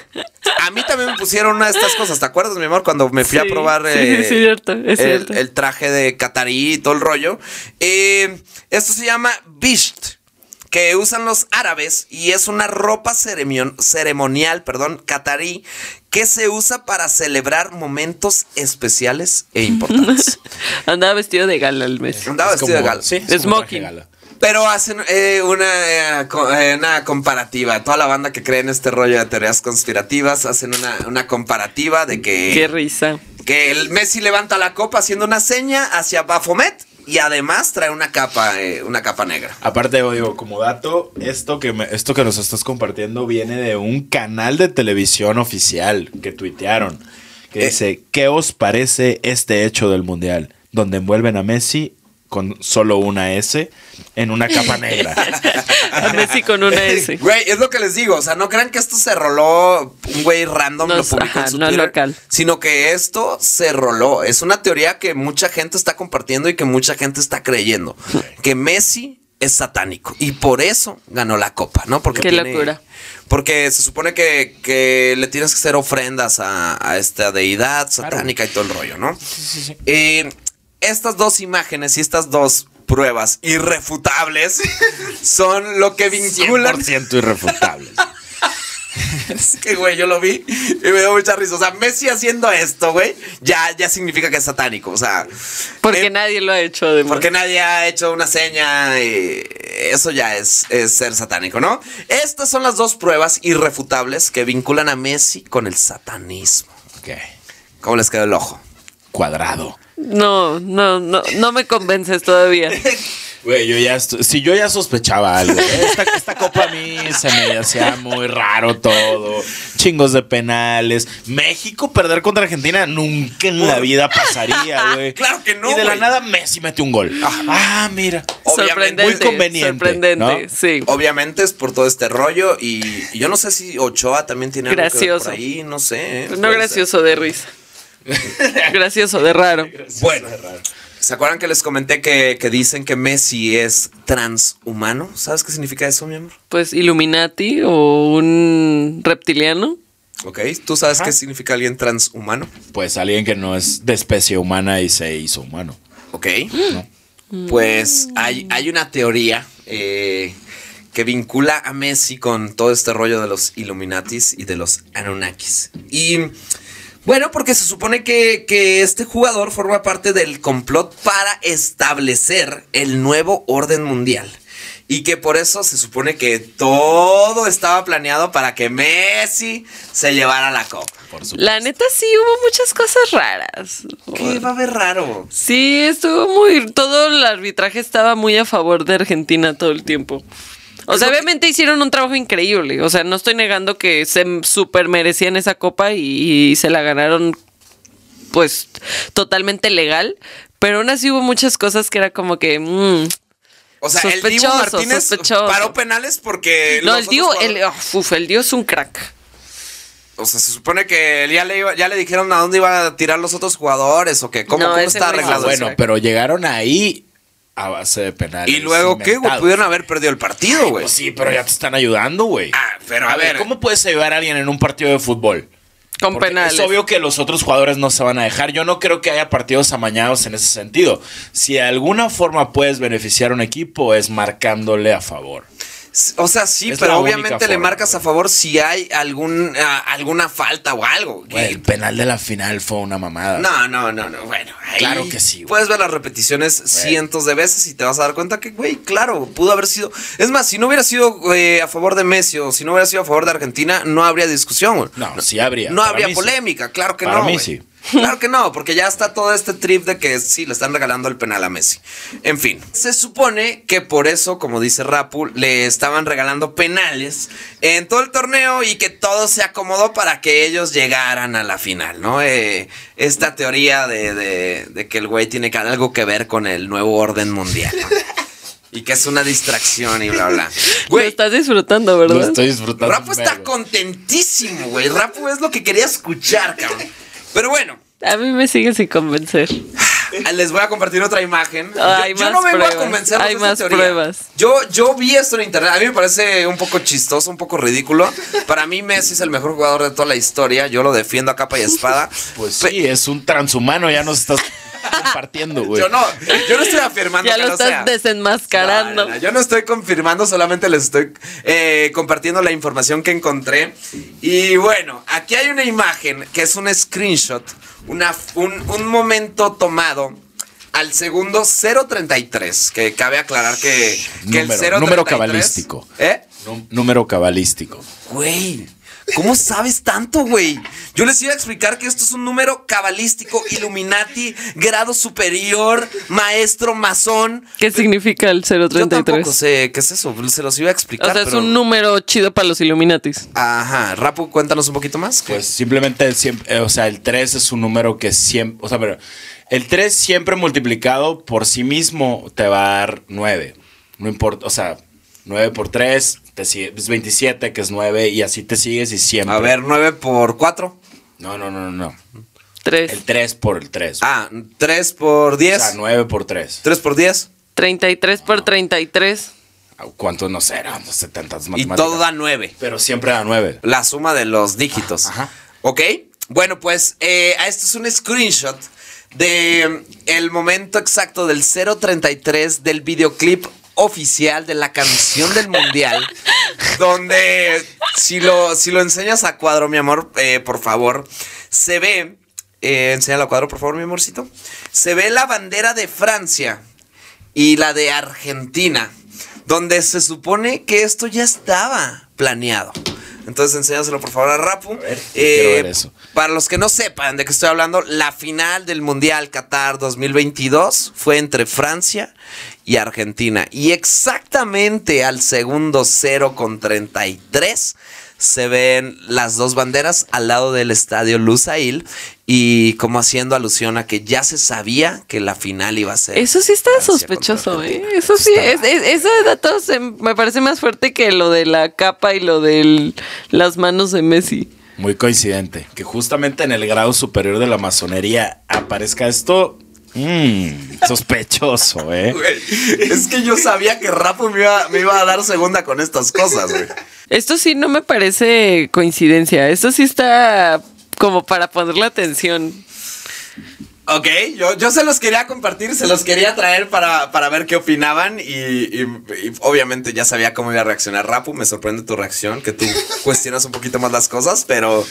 Speaker 1: a mí también me pusieron una de estas cosas. ¿Te acuerdas, mi amor? Cuando me fui a probar
Speaker 3: sí,
Speaker 1: eh,
Speaker 3: es cierto, es
Speaker 1: el,
Speaker 3: cierto.
Speaker 1: el traje de catarí y todo el rollo. Eh, esto se llama bisht. Que usan los árabes y es una ropa ceremon- ceremonial, perdón, catarí, que se usa para celebrar momentos especiales e importantes. [laughs]
Speaker 3: Andaba vestido de gala el mes.
Speaker 1: Andaba
Speaker 2: Es
Speaker 1: vestido de gala.
Speaker 2: Sí, es
Speaker 3: Smoking.
Speaker 2: gala.
Speaker 1: Pero hacen eh, una, eh, co- eh, una comparativa. Toda la banda que cree en este rollo de teorías conspirativas hacen una, una comparativa de
Speaker 3: Qué
Speaker 1: que,
Speaker 3: risa.
Speaker 1: que el Messi levanta la copa haciendo una seña hacia Bafomet y además trae una capa, eh, una capa negra.
Speaker 2: Aparte, digo, como dato, esto que, me- esto que nos estás compartiendo viene de un canal de televisión oficial que tuitearon. Que
Speaker 1: Eh.
Speaker 2: dice, ¿qué os parece este hecho del Mundial? Donde envuelven a Messi con solo una S en una capa negra. [laughs]
Speaker 3: A Messi con una S.
Speaker 1: Güey, es lo que les digo. O sea, no crean que esto se roló un güey random,
Speaker 3: No
Speaker 1: lo publicó en su
Speaker 3: no
Speaker 1: Twitter,
Speaker 3: local.
Speaker 1: Sino que esto se roló. Es una teoría que mucha gente está compartiendo y que mucha gente está creyendo. Que Messi es satánico. Y por eso ganó la copa, ¿no? Porque
Speaker 3: Qué
Speaker 1: tiene-
Speaker 3: locura.
Speaker 1: Porque se supone que, que le tienes que hacer ofrendas a, a esta deidad satánica y todo el rollo, ¿no? Eh, estas dos imágenes y estas dos pruebas irrefutables [laughs] son lo que vinculan
Speaker 2: 100% irrefutable. [laughs]
Speaker 1: es que, güey, yo lo vi y me dio mucha risa. O sea, Messi haciendo esto, güey, ya, ya significa que es satánico. O sea,
Speaker 3: Porque
Speaker 1: eh,
Speaker 3: nadie lo ha hecho además.
Speaker 1: porque nadie ha hecho una seña y eso ya es, es ser satánico, ¿no? Estas son las dos pruebas irrefutables que vinculan a Messi con el satanismo.
Speaker 2: Ok.
Speaker 1: ¿Cómo les quedó el ojo?
Speaker 2: Cuadrado.
Speaker 3: No, no, no, no me convences todavía.
Speaker 2: Güey, yo ya si yo ya sospechaba algo. Esta, esta copa a mí se me hacía muy raro todo. Chingos de penales. México perder contra Argentina nunca en la vida pasaría, güey. [laughs]
Speaker 1: Claro que no,
Speaker 2: Y de la
Speaker 1: güey.
Speaker 2: nada Messi mete un gol. Ah, mira.
Speaker 1: Obviamente.
Speaker 3: sorprendente.
Speaker 2: Muy conveniente,
Speaker 3: Sorprendente,
Speaker 2: ¿no?
Speaker 3: sí.
Speaker 1: Obviamente es por todo este rollo y, y yo no sé si Ochoa también tiene algo que ver
Speaker 3: Gracioso.
Speaker 1: por ahí, no sé.
Speaker 3: No
Speaker 1: puede ser.
Speaker 3: gracioso de risa. [laughs] gracioso de raro.
Speaker 1: Bueno, ¿se acuerdan que les comenté que, que dicen que Messi es transhumano? ¿Sabes qué significa eso, mi amor?
Speaker 3: Pues Illuminati o un reptiliano.
Speaker 1: Ok, ¿tú sabes
Speaker 2: Ajá.
Speaker 1: qué significa alguien transhumano?
Speaker 2: Pues alguien que no es de especie humana y se hizo humano.
Speaker 1: Ok. Pues hay, hay una teoría eh, que vincula a Messi con todo este rollo de los Illuminatis y de los Anunnakis. Y bueno, porque se supone que, que este jugador forma parte del complot para establecer el nuevo orden mundial. Y que por eso se supone que todo estaba planeado para que Messi se llevara la copa.
Speaker 2: Por supuesto.
Speaker 3: La neta sí hubo muchas cosas raras.
Speaker 1: ¿Qué va a haber raro?
Speaker 3: Sí, estuvo muy. Todo el arbitraje estaba muy a favor de Argentina todo el tiempo. O sea,
Speaker 1: que-
Speaker 3: obviamente hicieron un trabajo increíble. O sea, no estoy negando que se super merecían esa copa y, y se la ganaron, pues, totalmente legal. Pero aún así hubo muchas cosas que era como que. mm,
Speaker 1: O sea, el
Speaker 3: Sospechoso,
Speaker 1: Martínez
Speaker 3: sospechoso.
Speaker 1: paró penales porque.
Speaker 3: No,
Speaker 1: los
Speaker 3: el
Speaker 1: otros
Speaker 3: el, uf, el Dio es un crack.
Speaker 1: O sea, se supone que ya le, iba- ya le dijeron a dónde iban a tirar los otros jugadores o qué. ¿Cómo,
Speaker 3: No,
Speaker 1: cómo está
Speaker 3: sí
Speaker 2: Ah,
Speaker 1: arreglado
Speaker 2: bueno, pero llegaron ahí a base de penales.
Speaker 1: Y luego, ¿qué, güey? Pudieron haber perdido el partido, güey.
Speaker 2: Pues sí, pero ya te están ayudando, güey.
Speaker 1: Ah, pero a, ver.
Speaker 2: ¿cómo puedes ayudar a alguien en un partido de fútbol?
Speaker 3: Con
Speaker 2: Porque
Speaker 3: penales.
Speaker 2: Es obvio que los otros jugadores no se van a dejar. Yo no creo que haya partidos amañados en ese sentido. Si de alguna forma puedes beneficiar a un equipo es marcándole a favor.
Speaker 1: O sea, sí,
Speaker 2: Es
Speaker 1: pero obviamente le marcas a favor si hay algún, alguna falta o algo.
Speaker 2: Güey, el penal de la final fue una mamada.
Speaker 1: No, no, no, no. Bueno, ahí
Speaker 2: Claro que sí, güey.
Speaker 1: Puedes ver las repeticiones cientos de veces y te vas a dar cuenta que, güey, claro, pudo haber sido. Es más, si no hubiera sido eh, a favor de Messi o si no hubiera sido a favor de Argentina, no habría discusión. güey.
Speaker 2: No, sí habría.
Speaker 1: No
Speaker 2: Para
Speaker 1: habría
Speaker 2: sí.
Speaker 1: polémica, claro que
Speaker 2: Para
Speaker 1: no.
Speaker 2: mí sí.
Speaker 1: Claro que no, porque ya está todo este trip de que sí, le están regalando el penal a Messi. En fin, se supone que por eso, como dice Rapu, le estaban regalando penales en todo el torneo y que todo se acomodó para que ellos llegaran a la final, ¿no? Eh, esta teoría de, de- de que el güey tiene que- algo que ver con el nuevo orden mundial. Y que es una distracción y bla, bla.
Speaker 3: Lo
Speaker 1: Güey,
Speaker 3: estás disfrutando, ¿verdad?
Speaker 2: Lo estoy disfrutando.
Speaker 1: Rapu está contentísimo, güey. Rapu es lo que quería escuchar, cabrón. Pero bueno,
Speaker 3: A mí me sigue sin convencer.
Speaker 1: les voy a compartir otra imagen.
Speaker 3: Hay
Speaker 1: yo, no vengo
Speaker 3: pruebas.
Speaker 1: a convencerlos
Speaker 3: Hay
Speaker 1: de
Speaker 3: más
Speaker 1: teoría.
Speaker 3: pruebas.
Speaker 1: Yo, yo vi esto en internet. A mí me parece un poco chistoso, un poco ridículo. Para mí, Messi es el mejor jugador de toda la historia. Yo lo defiendo a capa y espada. [laughs]
Speaker 2: Pues
Speaker 1: Pe-
Speaker 2: sí, es un transhumano, ya nos estás compartiendo, güey.
Speaker 1: Yo no, yo no estoy afirmando
Speaker 3: Ya
Speaker 1: que
Speaker 3: lo
Speaker 1: no
Speaker 3: estás
Speaker 1: sea.
Speaker 3: desenmascarando.
Speaker 1: No, no, no, Yo no estoy confirmando, solamente les estoy eh, compartiendo la información que encontré. Y bueno, aquí hay una imagen que es un screenshot, una, un, un momento tomado al segundo 033, que cabe aclarar que, que el
Speaker 2: Número-
Speaker 1: 033...
Speaker 2: número cabalístico.
Speaker 1: ¿Eh?
Speaker 2: Nú- Número cabalístico.
Speaker 1: Güey, ¿cómo sabes tanto, güey? Yo les iba a explicar que esto es un número cabalístico, Illuminati, grado superior, maestro, masón.
Speaker 3: ¿Qué significa el
Speaker 1: Yo tampoco
Speaker 3: 033?
Speaker 1: sé qué es eso, se los iba a explicar.
Speaker 3: O sea, es
Speaker 1: pero-
Speaker 3: un número chido para los Illuminatis.
Speaker 1: Ajá, Rapu, cuéntanos un poquito más.
Speaker 2: Pues simplemente, el siempre, eh, o sea, el 3 es un número que siempre, o sea, pero el 3 siempre multiplicado por sí mismo te va a dar 9. No importa, o sea, 9 por 3 te sigue, es 27, que es 9, y así te sigues y siempre.
Speaker 1: A ver, 9 por 4.
Speaker 2: No, no, no, no, no.
Speaker 3: Tres.
Speaker 2: El 3 por el 3.
Speaker 1: Ah, 3 por
Speaker 2: o
Speaker 1: 10.
Speaker 2: sea, 9 por 3.
Speaker 1: 3 por 10.
Speaker 3: 33 por 33.
Speaker 2: ¿Cuánto no sé? Eran 70
Speaker 1: Y
Speaker 2: matemáticas.
Speaker 1: todo da 9.
Speaker 2: Pero siempre da 9.
Speaker 1: La suma de los dígitos.
Speaker 2: Ajá.
Speaker 1: ¿Ok? Bueno, pues eh, esto es un screenshot de el momento exacto del 033 del videoclip oficial de la canción del mundial. [laughs] donde si lo, si lo enseñas a cuadro, mi amor, eh, por favor, se ve. Eh, enséñalo a cuadro, por favor, mi amorcito. Se ve la bandera de Francia y la de Argentina, donde se supone que esto ya estaba planeado. Entonces enséñaselo por favor a Rapu.
Speaker 2: ver, quiero ver eso.
Speaker 1: Para los que no sepan de qué estoy hablando, la final del Mundial Qatar 2022 fue entre Francia y Argentina. Y exactamente al segundo 0 con 33 se ven las dos banderas al lado del estadio Lusail y como haciendo alusión a que ya se sabía que la final iba a ser.
Speaker 3: Eso sí está
Speaker 1: Francia
Speaker 3: sospechoso, ¿eh? Eso sí,
Speaker 1: Está-
Speaker 3: es, es- ese dato se- me parece más fuerte que lo de la capa y lo de las manos de Messi.
Speaker 2: Muy coincidente. Que justamente en el grado superior de la masonería aparezca esto. Mmm, sospechoso, ¿eh?
Speaker 1: Es que yo sabía que Rapo me iba, me iba a dar segunda con estas cosas, güey.
Speaker 3: Esto sí no me parece coincidencia. Esto sí está como para ponerle atención.
Speaker 1: Ok, yo, yo se los quería compartir, se los quería traer para, para ver qué opinaban y, y- y obviamente ya sabía cómo iba a reaccionar Rapu. Me sorprende tu reacción, que tú [laughs] cuestionas un poquito más las cosas, pero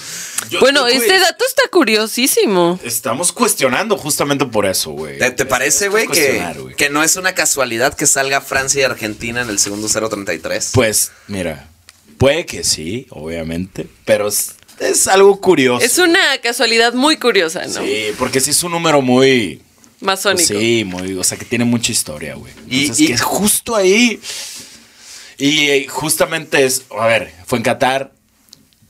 Speaker 2: Yo-
Speaker 3: bueno,
Speaker 2: yo,
Speaker 3: este dato está curiosísimo.
Speaker 2: Estamos cuestionando justamente por eso, güey.
Speaker 1: ¿te, te parece, güey, que, que no es una casualidad que salga Francia y Argentina en el segundo 033?
Speaker 2: Pues, mira, puede que sí, obviamente, pero es, algo curioso.
Speaker 3: Es una casualidad muy curiosa, ¿no?
Speaker 2: Sí, porque sí es un número muy...
Speaker 3: Masónico.
Speaker 2: Sí, muy, o sea, que tiene mucha historia, güey. Entonces,
Speaker 1: y-
Speaker 2: que es justo ahí. Y eh, justamente es, a ver, fue en Qatar,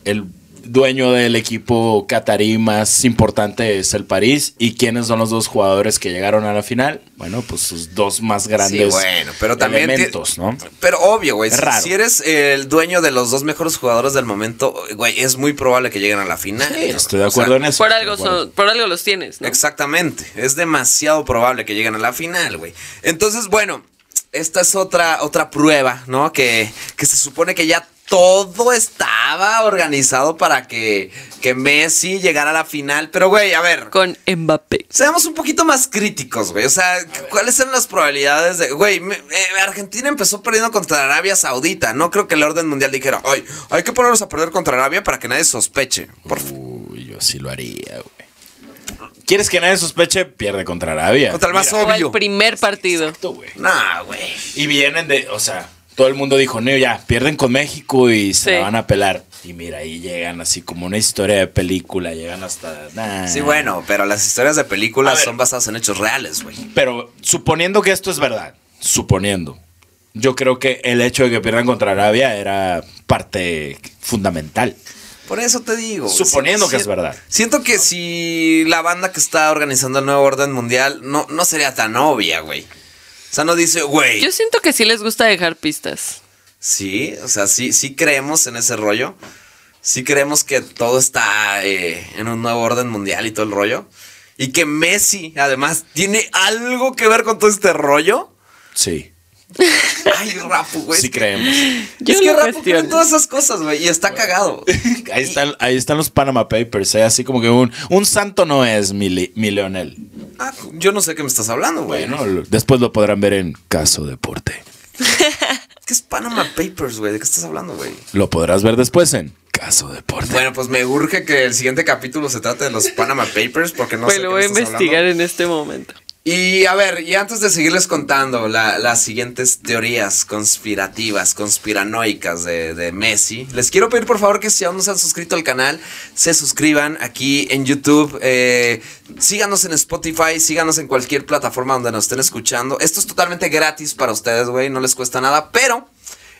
Speaker 2: el dueño del equipo catarí más importante es el París. ¿Y quiénes son los dos jugadores que llegaron a la final? Bueno, pues sus dos más grandes
Speaker 1: Sí, bueno, pero también.
Speaker 2: elementos, ¿no?
Speaker 1: Pero obvio, güey. Si, eres el dueño de los dos mejores jugadores del momento, güey, es muy probable que lleguen a la final.
Speaker 2: Sí, estoy de
Speaker 1: O sea,
Speaker 2: acuerdo en eso.
Speaker 3: Por algo, son- por algo los tienes, ¿no?
Speaker 1: Exactamente. Es demasiado probable que lleguen a la final, güey. Entonces, bueno, esta es otra, otra prueba, ¿no? Que, que se supone que ya todo estaba organizado para que, que Messi llegara a la final. Pero, güey, a ver.
Speaker 3: Con Mbappé.
Speaker 1: Seamos un poquito más críticos, güey. O sea, ¿cuáles eran las probabilidades de... Güey, me- eh, Argentina empezó perdiendo contra Arabia Saudita. No creo que el orden mundial dijera, ay, hay que ponernos a perder contra Arabia para que nadie sospeche. Por.
Speaker 2: Uy, yo sí lo haría, güey. ¿Quieres que nadie sospeche? Pierde contra Arabia.
Speaker 1: Contra el más
Speaker 3: O
Speaker 1: obvio.
Speaker 3: el primer partido.
Speaker 2: Exacto, güey.
Speaker 1: Nah, güey.
Speaker 2: Y vienen de, o sea, todo el mundo dijo, no, ya, pierden con México y se
Speaker 3: Sí.
Speaker 2: la van a pelar. Y mira, ahí llegan así como una historia de película, llegan hasta... nah.
Speaker 1: Sí, bueno, pero las historias de películas
Speaker 2: ver.
Speaker 1: son basadas en hechos reales, güey.
Speaker 2: Pero suponiendo que esto es verdad, suponiendo, yo creo que el hecho de que pierdan contra Arabia era parte fundamental.
Speaker 1: Por eso te digo.
Speaker 2: Suponiendo
Speaker 1: Si-
Speaker 2: que
Speaker 1: si-
Speaker 2: es verdad.
Speaker 1: Siento que si la banda que está organizando el nuevo orden mundial no, no sería tan obvia, güey. O sea, no dice, güey.
Speaker 3: Yo siento que sí les gusta dejar pistas.
Speaker 1: Sí, o sea, sí, sí creemos en ese rollo. Sí creemos que todo está eh, en un nuevo orden mundial y todo el rollo. Y que Messi, además, tiene algo que ver con todo este rollo.
Speaker 2: Sí,
Speaker 1: Ay, Rapu, güey.
Speaker 2: sí creemos.
Speaker 3: Yo
Speaker 1: es que
Speaker 3: lo
Speaker 1: Rapu cree todas esas cosas, güey. Y está cagado. [laughs]
Speaker 2: Ahí están, ahí están los Panama Papers, ¿eh? así como que un, un santo no es mi, mi Leonel.
Speaker 1: Ah, yo no sé qué me estás hablando, güey.
Speaker 2: Bueno, lo- después lo podrán ver en Caso Deporte. [laughs]
Speaker 1: ¿Qué es Panama Papers, güey? ¿De qué estás hablando, güey?
Speaker 2: Lo podrás ver después en Caso Deporte.
Speaker 1: Bueno, pues me urge que el siguiente capítulo se trate de los Panama Papers porque no
Speaker 3: pues
Speaker 1: sé
Speaker 3: lo
Speaker 1: qué
Speaker 3: voy a investigar
Speaker 1: hablando.
Speaker 3: en este momento.
Speaker 1: Y a ver, y antes de seguirles contando la- las siguientes teorías conspirativas, conspiranoicas de, de Messi, les quiero pedir por favor que si aún no se han suscrito al canal, se suscriban aquí en YouTube, eh, síganos en Spotify, síganos en cualquier plataforma donde nos estén escuchando. Esto es totalmente gratis para ustedes, güey, no les cuesta nada, pero...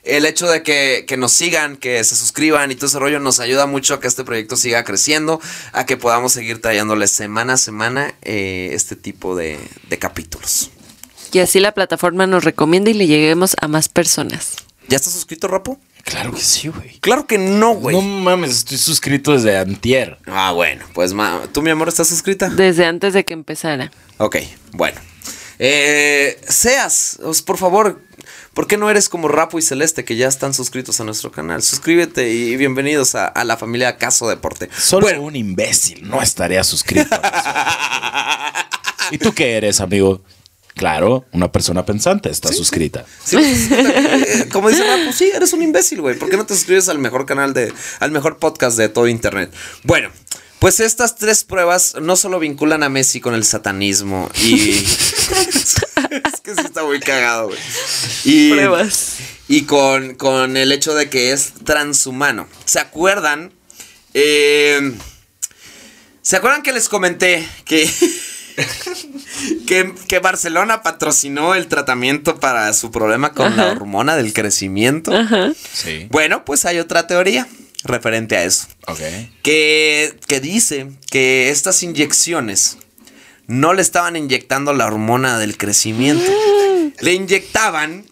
Speaker 1: El hecho de que, que nos sigan, que se suscriban y todo ese rollo nos ayuda mucho a que este proyecto siga creciendo, a que podamos seguir trayéndoles semana a semana eh, este tipo de, de capítulos.
Speaker 3: Y así la plataforma nos recomienda y le lleguemos a más personas.
Speaker 1: ¿Ya estás suscrito, Rapo?
Speaker 2: Claro que sí, güey.
Speaker 1: Claro que no, güey.
Speaker 2: No mames, estoy suscrito desde antier.
Speaker 1: Ah, bueno, pues ma, ¿tú, mi amor, estás suscrita?
Speaker 3: Desde antes de que empezara.
Speaker 1: Ok, bueno. Eh, seas, por favor, ¿por qué no eres como Rapo y Celeste que ya están suscritos a nuestro canal? Suscríbete y bienvenidos a, a la familia Caso Deporte.
Speaker 2: Solo
Speaker 1: Bueno,
Speaker 2: un imbécil no estaría suscrito. [laughs] ¿Y tú qué eres, amigo? Claro, una persona pensante está suscrita.
Speaker 1: Sí, pues, eh, como dice Rapo, sí, eres un imbécil, güey. ¿Por qué no te suscribes al mejor canal de, al mejor podcast de todo internet? Bueno, pues estas tres pruebas no solo vinculan a Messi con el satanismo y. [laughs] es que sí está muy cagado, güey. Y,
Speaker 3: Pruebas.
Speaker 1: Y con, con el hecho de que es transhumano. ¿Se acuerdan? Eh, ¿Se acuerdan que les comenté que, [laughs] que, que Barcelona patrocinó el tratamiento para su problema con la hormona del crecimiento?
Speaker 3: Ajá.
Speaker 2: Sí.
Speaker 1: Bueno, pues hay otra teoría referente a eso.
Speaker 2: Ok.
Speaker 1: Que, que dice que estas inyecciones no le estaban inyectando la hormona del crecimiento. [gasps] Le inyectaban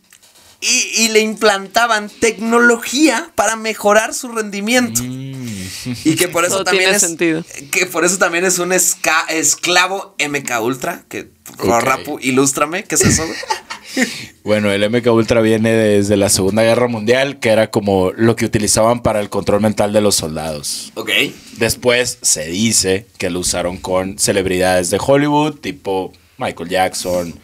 Speaker 1: y, y le implantaban tecnología para mejorar su rendimiento. Y que por eso
Speaker 3: Todo
Speaker 1: también
Speaker 3: tiene
Speaker 1: es.
Speaker 3: sentido.
Speaker 1: Que por eso también es un esca- esclavo MK Ultra. Que por. Rapu, ilústrame. ¿Qué es eso? [laughs]
Speaker 2: Bueno, el MK Ultra viene desde la Segunda Guerra Mundial, que era como lo que utilizaban para el control mental de los soldados.
Speaker 1: ok.
Speaker 2: Después se dice que lo usaron con celebridades de Hollywood, tipo Michael Jackson,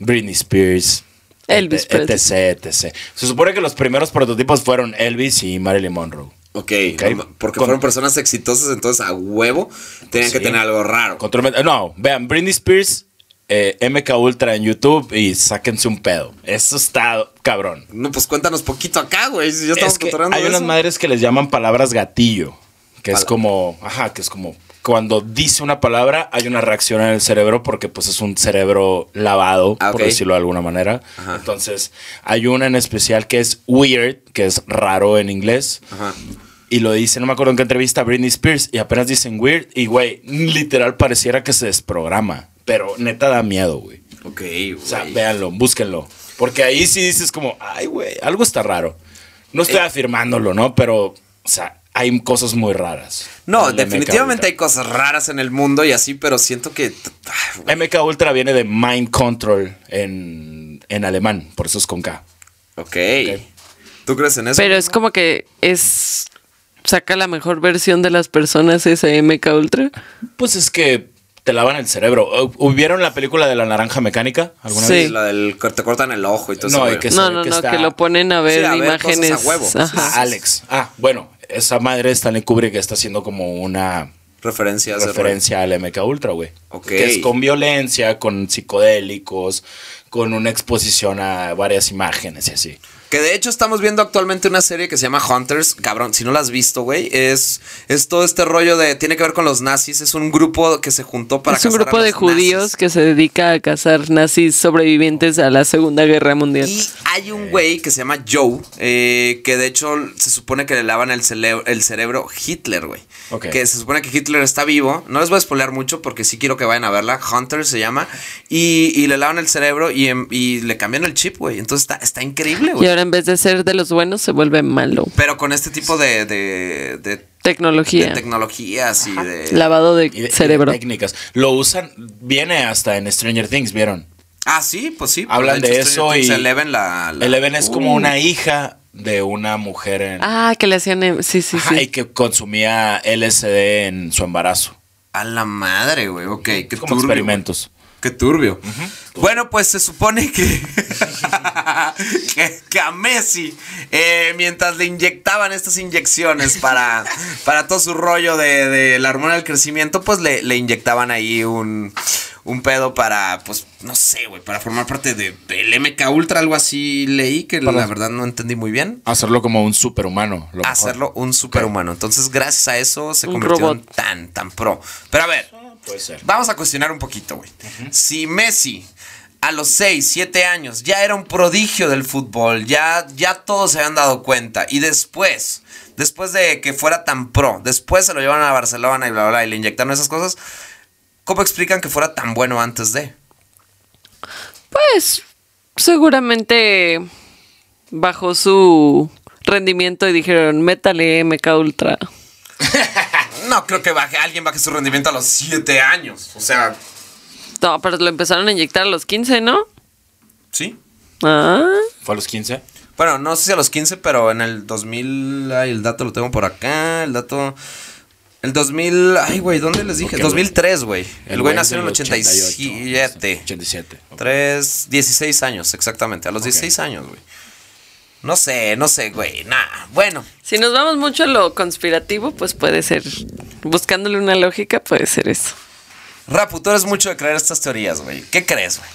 Speaker 2: Britney Spears,
Speaker 3: Elvis
Speaker 2: et- etc, etc. Se supone que los primeros prototipos fueron Elvis y Marilyn Monroe.
Speaker 1: Ok,
Speaker 2: Ok.
Speaker 1: porque
Speaker 2: Con-
Speaker 1: fueron personas exitosas, entonces a huevo tenían que
Speaker 2: Sí.
Speaker 1: tener algo raro.
Speaker 2: Control mental- no, vean, Britney Spears, eh, MK Ultra en YouTube y sáquense un pedo. Eso está cabrón.
Speaker 1: No, pues cuéntanos poquito acá, güey. Si ya estamos
Speaker 2: Es que
Speaker 1: cotorreando
Speaker 2: hay unas
Speaker 1: eso.
Speaker 2: madres que les llaman palabras gatillo, que es como, ajá, que es como cuando dice una palabra hay una reacción en el cerebro porque pues es un cerebro lavado,
Speaker 1: Ah,
Speaker 2: por decirlo de alguna manera.
Speaker 1: Ajá.
Speaker 2: Entonces, hay una en especial que es weird, que es raro en inglés.
Speaker 1: Ajá.
Speaker 2: Y lo dice, no me acuerdo en qué entrevista, Britney Spears, y apenas dicen weird, y güey, literal pareciera que se desprograma. Pero neta da miedo, güey.
Speaker 1: Ok,
Speaker 2: O sea,
Speaker 1: güey.
Speaker 2: véanlo, búsquenlo. Porque ahí sí dices como, ay, güey, algo está raro. No estoy
Speaker 1: Eh.
Speaker 2: afirmándolo, ¿no? Pero, o sea, hay cosas muy raras.
Speaker 1: No, definitivamente hay cosas raras en el mundo y así, pero siento que. ay, güey.
Speaker 2: MK Ultra viene de Mind Control en, en alemán, por eso es con K.
Speaker 1: Ok. ¿Tú crees en eso?
Speaker 3: Pero es como que es. Saca la mejor versión de las personas ese MK Ultra.
Speaker 2: Pues es que te lavan el cerebro. ¿Hubieron la película de la naranja mecánica alguna
Speaker 3: Sí.
Speaker 2: vez?
Speaker 1: La del que te cortan el ojo y todo
Speaker 2: No,
Speaker 1: eso.
Speaker 2: y que
Speaker 3: No, no,
Speaker 2: que
Speaker 3: no,
Speaker 2: está-
Speaker 3: que lo ponen a ver
Speaker 1: Sí, a ver cosas
Speaker 3: imágenes.
Speaker 1: a huevo.
Speaker 3: Ajá.
Speaker 2: Ah, Alex. Ah, bueno, esa madre Stanley Kubrick está haciendo como una
Speaker 1: Referencias. de
Speaker 2: referencia al MK Ultra, güey.
Speaker 1: Ok.
Speaker 2: Que es con violencia, con psicodélicos, con una exposición a varias imágenes y así.
Speaker 1: Que de hecho estamos viendo actualmente una serie que se llama Hunters. Cabrón, si no la has visto, güey, es, es todo este rollo de. Tiene que ver con los nazis. Es un grupo que se juntó para
Speaker 3: es un
Speaker 1: cazar a
Speaker 3: grupo de judíos
Speaker 1: nazis.
Speaker 3: que se dedica a cazar nazis sobrevivientes a la Segunda Guerra Mundial.
Speaker 1: Y hay un güey que se llama Joe, eh, que de hecho se supone que le lavan el, cele- el cerebro Hitler, güey.
Speaker 2: Ok.
Speaker 1: Que se supone que Hitler está vivo. No les voy a spoilear mucho porque sí quiero que vayan a verla. Hunter se llama. Y, y le lavan el cerebro y, em- y le cambian el chip, güey. Entonces está, está increíble,
Speaker 3: Y
Speaker 1: güey.
Speaker 3: Ahora en vez de ser de los buenos se vuelve malo.
Speaker 1: Pero con este tipo de, de, de- de
Speaker 3: Tecnología.
Speaker 1: tecnologías y de...
Speaker 3: Lavado de,
Speaker 2: Y de- y de
Speaker 3: cerebro.
Speaker 2: técnicas. Lo usan, viene hasta en Stranger Things, ¿vieron?
Speaker 1: Ah, sí, pues sí.
Speaker 2: Hablan de
Speaker 1: hecho,
Speaker 2: eso
Speaker 1: Stranger Things,
Speaker 2: y-
Speaker 1: Eleven la... la-
Speaker 2: Eleven es como una hija de una mujer en...
Speaker 3: Ah, que le hacían. em- Sí, sí,
Speaker 2: Ajá, y
Speaker 3: sí.
Speaker 2: que consumía LSD en su embarazo.
Speaker 1: A la madre, güey. Ok, qué
Speaker 2: como
Speaker 1: turbio,
Speaker 2: experimentos.
Speaker 1: Qué turbio. Bueno, pues se supone que, [laughs] que, que a Messi, eh, mientras le inyectaban estas inyecciones para, para todo su rollo de, de la hormona del crecimiento, pues le, le inyectaban ahí un, un pedo para, pues, no sé, güey, para formar parte de, del MK Ultra, algo así leí, que la verdad no entendí muy bien.
Speaker 2: Hacerlo como un superhumano. lo mejor.
Speaker 1: hacerlo un superhumano. Entonces, gracias a eso se
Speaker 3: Un
Speaker 1: convirtió
Speaker 3: robot.
Speaker 1: en tan, tan pro. Pero a ver,
Speaker 2: Puede ser.
Speaker 1: vamos a cuestionar un poquito, güey. Si Messi a los 6, 7 años ya era un prodigio del fútbol, ya, ya todos se habían dado cuenta, y después, después de que fuera tan pro, después se lo llevaron a Barcelona y bla, bla, bla, y le inyectaron esas cosas, ¿cómo explican que fuera tan bueno antes de?
Speaker 3: Pues seguramente bajó su rendimiento y dijeron, métale MK Ultra. [laughs]
Speaker 1: No creo que baje, alguien baje su rendimiento a los 7 años. O sea,
Speaker 3: No, pero lo empezaron a inyectar a los 15, ¿no?
Speaker 1: sí.
Speaker 3: Ah,
Speaker 2: ¿Fue a los 15?
Speaker 1: Bueno, no sé si a los 15, pero en el 2000, ay, el dato lo tengo por acá, el dato... El 2000, ay, güey, ¿dónde les dije?
Speaker 2: Ok,
Speaker 1: 2003, güey. El güey nació en el
Speaker 2: del
Speaker 1: 87.
Speaker 2: 87. ok.
Speaker 1: 3, 16 años, exactamente, a los 16 años, güey. No sé, no sé, güey, nada. Bueno,
Speaker 3: si nos vamos mucho a lo conspirativo, pues puede ser, buscándole una lógica, puede ser eso.
Speaker 1: Rapu, tú eres mucho de creer estas teorías, güey. ¿Qué crees, güey?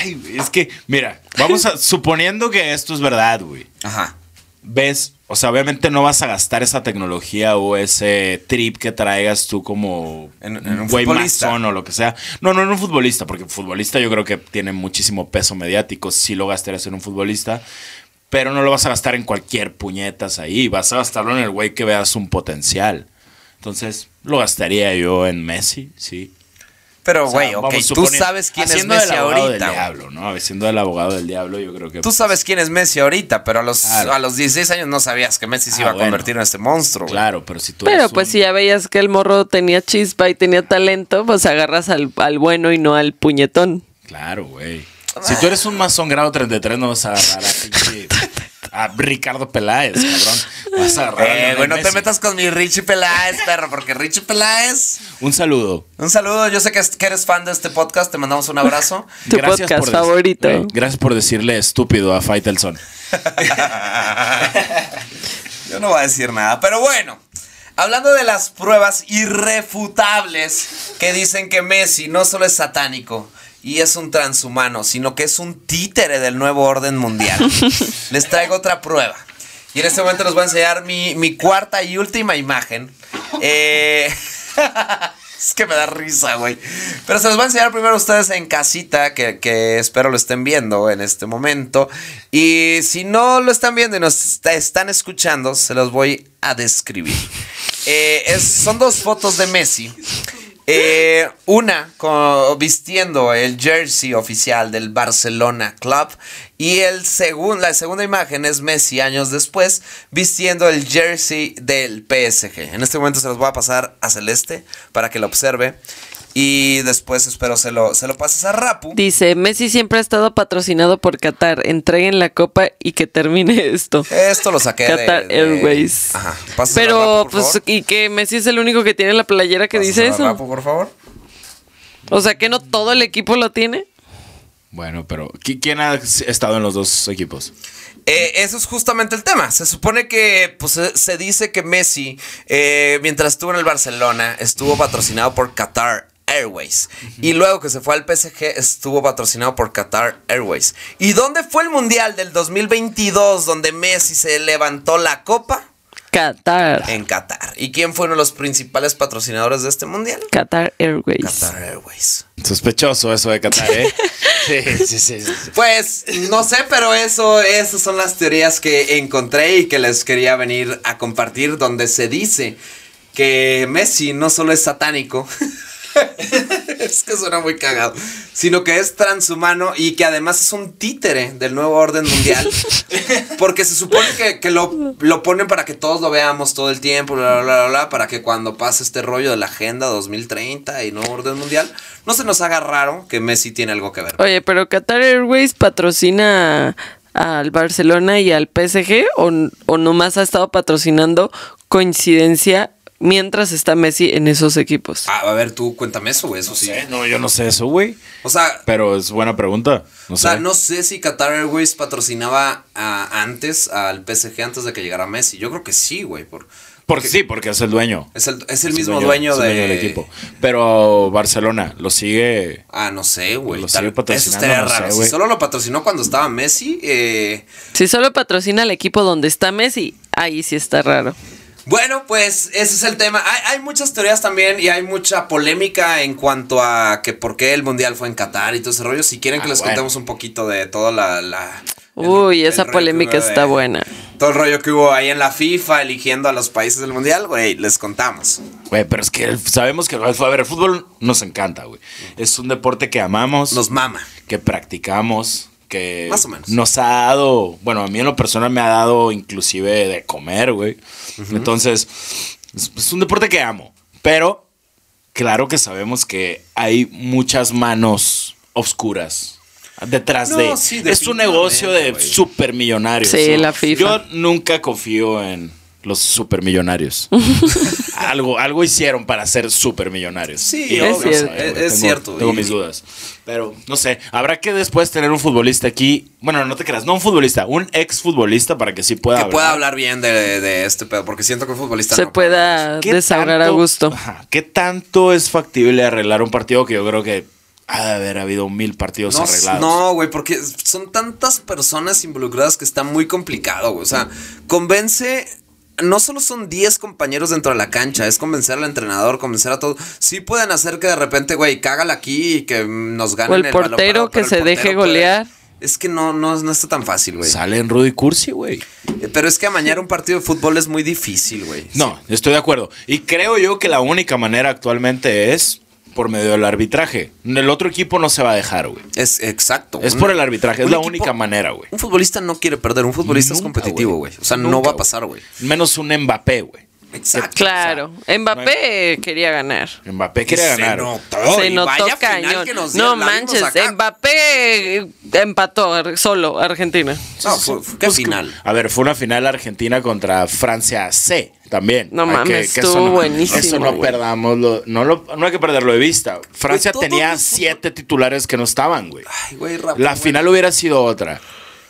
Speaker 2: Ay, es que, mira, vamos a. [laughs] suponiendo que esto es verdad, güey.
Speaker 1: Ajá.
Speaker 2: Ves, o sea, obviamente no vas a gastar esa tecnología o ese trip que traigas tú como
Speaker 1: En- en un
Speaker 2: güey
Speaker 1: futbolista.
Speaker 2: masón o lo que sea. No, no en un futbolista, porque futbolista yo creo que tiene muchísimo peso mediático. Sí lo gastarías en un futbolista, pero no lo vas a gastar en cualquier puñetas ahí. Vas a gastarlo en el güey que veas un potencial. Entonces, lo gastaría yo en Messi, sí.
Speaker 1: Pero,
Speaker 2: O sea,
Speaker 1: güey, ok, tú sabes quién es Messi
Speaker 2: abogado
Speaker 1: ahorita.
Speaker 2: Del diablo, ¿no? Siendo el abogado del diablo, yo creo que.
Speaker 1: Tú sabes quién es Messi ahorita, pero a los,
Speaker 2: Claro.
Speaker 1: a los 16 años no sabías que Messi se
Speaker 2: Ah,
Speaker 1: iba a
Speaker 2: bueno.
Speaker 1: convertir en este monstruo, güey.
Speaker 2: Claro, pero si tú
Speaker 3: Pero
Speaker 2: eres
Speaker 3: pues
Speaker 2: un-
Speaker 3: si ya veías que el morro tenía chispa y tenía talento, pues agarras al, al bueno y no al puñetón.
Speaker 2: Claro, güey. Si tú eres un masón grado 33, no vas a agarrar a [laughs] pinche. A Ricardo Peláez, cabrón. Vas a agarrar.
Speaker 1: Eh, güey, no te metas con mi Richie Peláez, perro, porque Richie Peláez.
Speaker 2: Un saludo.
Speaker 1: Un saludo, yo sé que, es- que eres fan de este podcast, te mandamos un abrazo. [laughs]
Speaker 3: Tu podcast
Speaker 2: dec-
Speaker 3: favorito.
Speaker 2: güey, gracias por decirle estúpido a Faitelson. [laughs]
Speaker 1: Yo no voy a decir nada, pero bueno. Hablando de las pruebas irrefutables que dicen que Messi no solo es satánico y es un transhumano, sino que es un títere del nuevo orden mundial. [laughs] Les traigo otra prueba. Y en este momento les voy a enseñar mi, mi cuarta y última imagen. Eh, [laughs] Es que me da risa, güey. Pero se los voy a enseñar primero a ustedes en casita, que, que espero lo estén viendo en este momento. Y si no lo están viendo y nos est- están escuchando, se los voy a describir. Eh, es- son dos fotos de Messi. Eh, una con- vistiendo el jersey oficial del Barcelona Club y el la segunda imagen es Messi años después vistiendo el jersey del PSG. En este momento se los voy a pasar a Celeste para que lo observe y después espero se lo, se lo pases a Rapu.
Speaker 3: Dice, Messi siempre ha estado patrocinado por Qatar. Entreguen la copa y que termine esto.
Speaker 1: Esto lo saqué de-
Speaker 3: Qatar
Speaker 1: de-
Speaker 3: Airways.
Speaker 1: Ajá.
Speaker 3: Pero,
Speaker 1: Rapu, por
Speaker 3: pues,
Speaker 1: favor.
Speaker 3: y que Messi es el único que tiene la playera que dice
Speaker 1: Pásaselo
Speaker 3: eso.
Speaker 1: Rapu, por favor.
Speaker 3: O sea, que no todo el equipo lo tiene.
Speaker 2: Bueno, pero ¿qui- ¿quién ha estado en los dos equipos?
Speaker 1: Eh, eso es justamente el tema. Se supone que pues, se, se dice que Messi, eh, mientras estuvo en el Barcelona, estuvo patrocinado por Qatar Airways. Y luego que se fue al PSG, estuvo patrocinado por Qatar Airways. ¿Y dónde fue el Mundial del 2022 donde Messi se levantó la copa?
Speaker 3: Qatar.
Speaker 1: En Qatar. ¿Y quién fue uno de los principales patrocinadores de este Mundial?
Speaker 3: Qatar Airways.
Speaker 1: Qatar Airways.
Speaker 2: Sospechoso eso de Qatar, ¿eh? [laughs] sí, sí, sí, sí.
Speaker 1: Pues no sé, pero eso, esas son las teorías que encontré y que les quería venir a compartir, donde se dice que Messi no solo es satánico, [laughs] [laughs] es que suena muy cagado, sino que es transhumano y que además es un títere del nuevo orden mundial, [laughs] porque se supone que, que lo, lo ponen para que todos lo veamos todo el tiempo, bla, bla, bla, bla, para que cuando pase este rollo de la agenda 2030 y nuevo orden mundial, no se nos haga raro que Messi tiene algo que ver.
Speaker 3: Oye, pero Qatar Airways patrocina al Barcelona y al PSG o, o nomás ha estado patrocinando coincidencia mientras está Messi en esos equipos.
Speaker 1: Ah, a ver, tú cuéntame eso, güey, eso sí.
Speaker 2: Sí, no, yo no sé eso, güey.
Speaker 1: O sea,
Speaker 2: Pero es buena pregunta. No
Speaker 1: o
Speaker 2: sé.
Speaker 1: sea, no sé si Qatar Airways patrocinaba a- antes al PSG antes de que llegara Messi. Yo creo que sí, güey. Por,
Speaker 2: Porque sí, porque es el dueño.
Speaker 1: es el, es el
Speaker 2: Es
Speaker 1: mismo dueño,
Speaker 2: es el
Speaker 1: de...
Speaker 2: del equipo. Pero Barcelona lo sigue.
Speaker 1: Ah, no sé, güey.
Speaker 2: Lo sigue
Speaker 1: Eso
Speaker 2: patrocinando,
Speaker 1: estaría
Speaker 2: no sé,
Speaker 1: raro. si
Speaker 2: güey.
Speaker 1: solo lo patrocinó cuando estaba Messi, eh,
Speaker 3: Si solo patrocina al equipo donde está Messi, ahí sí está raro.
Speaker 1: Bueno, pues ese es el tema. Hay, hay muchas teorías también y hay mucha polémica en cuanto a que por qué el mundial fue en Qatar y todo ese rollo. Si quieren que
Speaker 2: Ah,
Speaker 1: les
Speaker 2: bueno.
Speaker 1: contemos un poquito de toda la. la- el-
Speaker 3: Uy,
Speaker 1: el
Speaker 3: esa
Speaker 1: que
Speaker 3: polémica
Speaker 1: de-
Speaker 3: está buena.
Speaker 1: Todo el rollo que hubo ahí en la FIFA eligiendo a los países del mundial, güey, les contamos.
Speaker 2: Güey, pero es que el- sabemos que. A ver, el fútbol nos encanta, güey. Es un deporte que amamos,
Speaker 1: Nos mama.
Speaker 2: que practicamos, que
Speaker 1: Más o menos.
Speaker 2: nos ha dado. Bueno, a mí en lo personal me ha dado inclusive de comer, güey. Entonces, es, es un deporte que amo. Pero, claro que sabemos que hay muchas manos oscuras. Detrás
Speaker 1: No,
Speaker 2: de.
Speaker 1: sí,
Speaker 2: es un negocio de supermillonarios.
Speaker 3: Sí,
Speaker 2: ¿no?
Speaker 3: la FIFA.
Speaker 2: Yo nunca confío en los supermillonarios. [laughs] algo, algo hicieron para ser supermillonarios.
Speaker 1: Sí,
Speaker 2: Y
Speaker 3: es cierto.
Speaker 2: güey,
Speaker 1: Es- es
Speaker 2: tengo-
Speaker 1: cierto,
Speaker 2: Tengo
Speaker 1: y-
Speaker 2: mis dudas. Pero no sé, habrá que después tener un futbolista aquí. Bueno, no te creas, no un futbolista, un ex futbolista para que sí pueda
Speaker 1: Que
Speaker 2: hablar.
Speaker 1: pueda hablar bien de, de este pedo, porque siento que un futbolista
Speaker 3: Se
Speaker 1: no
Speaker 3: pueda
Speaker 2: ¿Qué
Speaker 3: desahogar a
Speaker 2: tanto-
Speaker 3: gusto.
Speaker 2: Ajá, ¿Qué tanto es factible arreglar un partido que yo creo que ha de haber habido mil partidos
Speaker 1: No,
Speaker 2: arreglados?
Speaker 1: no, güey, porque son tantas personas involucradas que está muy complicado, güey. O sea, convence. No solo son 10 compañeros dentro de la cancha, es convencer al entrenador, convencer a todos. Sí pueden hacer que de repente, güey, cágala aquí y que nos ganen
Speaker 3: O el
Speaker 1: balón,
Speaker 3: portero que
Speaker 1: el
Speaker 3: se
Speaker 1: portero
Speaker 3: deje
Speaker 1: puede-
Speaker 3: golear.
Speaker 1: Es que no, no, no está tan fácil, güey.
Speaker 2: Sale en Rudy Cursi, güey.
Speaker 1: Eh, Pero es que amañar un partido de fútbol es muy difícil, güey.
Speaker 2: No, estoy de acuerdo. Y creo yo que la única manera actualmente es por medio del arbitraje. El otro equipo no se va a dejar, güey.
Speaker 1: Es exacto.
Speaker 2: Es por el arbitraje, es la
Speaker 1: equipo-
Speaker 2: única manera, güey.
Speaker 1: Un futbolista no quiere perder, un futbolista es competitivo, güey. O sea, no va a pasar, güey.
Speaker 2: Menos un Mbappé, güey.
Speaker 1: Exacto.
Speaker 3: Claro, Mbappé quería ganar.
Speaker 2: Mbappé quiere
Speaker 1: Se
Speaker 2: ganar.
Speaker 1: notó,
Speaker 3: Se notó
Speaker 1: final
Speaker 3: cañón.
Speaker 1: que
Speaker 3: No manches. Mbappé empató solo Argentina.
Speaker 1: No, fue, fue- ¿qué
Speaker 2: Pues,
Speaker 1: final?
Speaker 2: A ver, fue una final Argentina contra Francia C también.
Speaker 3: No
Speaker 2: Hay
Speaker 3: mames,
Speaker 2: eso
Speaker 3: estuvo
Speaker 2: no-
Speaker 3: buenísimo,
Speaker 2: Eso no
Speaker 3: güey.
Speaker 2: perdamos, no, lo- no hay que perderlo de vista. Francia tenía siete titulares que no estaban, güey.
Speaker 1: Ay, güey,
Speaker 2: La
Speaker 1: güey.
Speaker 2: final hubiera sido otra.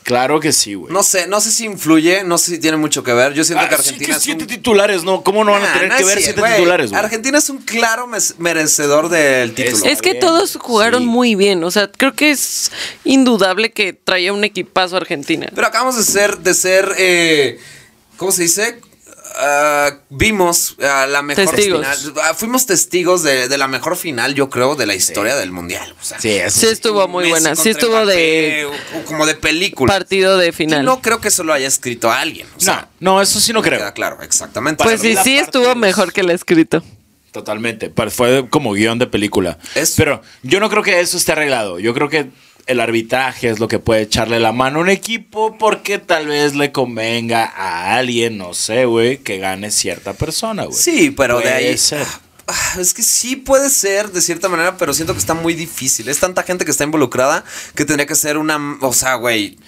Speaker 2: Claro que sí, güey.
Speaker 1: No sé, no sé si influye, no sé si tiene mucho que ver. Yo siento
Speaker 2: Ah,
Speaker 1: que
Speaker 2: sí
Speaker 1: Argentina
Speaker 2: que
Speaker 1: es
Speaker 2: siete
Speaker 1: un...
Speaker 2: titulares, ¿no? ¿Cómo no van a tener
Speaker 1: no
Speaker 2: que ver siete titulares, güey?
Speaker 1: Argentina es un claro merecedor del título.
Speaker 3: Es que
Speaker 2: bien,
Speaker 3: todos jugaron
Speaker 2: sí.
Speaker 3: muy bien. O sea, creo que es indudable que traía un equipazo Argentina.
Speaker 1: Pero acabamos de ser, de ser, eh, ¿cómo se dice? Ah, vimos la mejor
Speaker 3: Testigos.
Speaker 1: final. Ah, fuimos testigos de, de la mejor final, yo creo, de la historia del mundial. O sea,
Speaker 2: Sí, eso
Speaker 3: Sí
Speaker 2: sí.
Speaker 3: estuvo muy buena. Sí estuvo de
Speaker 1: Mbappé, como de película.
Speaker 3: partido de
Speaker 1: Y
Speaker 3: final.
Speaker 1: no creo que eso lo haya escrito alguien. O sea,
Speaker 2: No, no, eso sí no creo.
Speaker 1: queda claro, exactamente.
Speaker 3: Pues sí,
Speaker 2: la
Speaker 3: sí estuvo
Speaker 2: es-
Speaker 3: mejor que el escrito.
Speaker 2: Totalmente. Fue como guion de película.
Speaker 1: Es-
Speaker 2: Pero yo no creo que eso esté arreglado. Yo creo que el arbitraje es lo que puede echarle la mano a un equipo porque tal vez le convenga a alguien, no sé, güey, que gane cierta persona, güey.
Speaker 1: Sí, pero de ahí.
Speaker 2: ser.
Speaker 1: Ah, Es que sí puede ser de cierta manera, pero siento que está muy difícil. Es tanta gente que está involucrada que tendría que ser una. O sea, güey.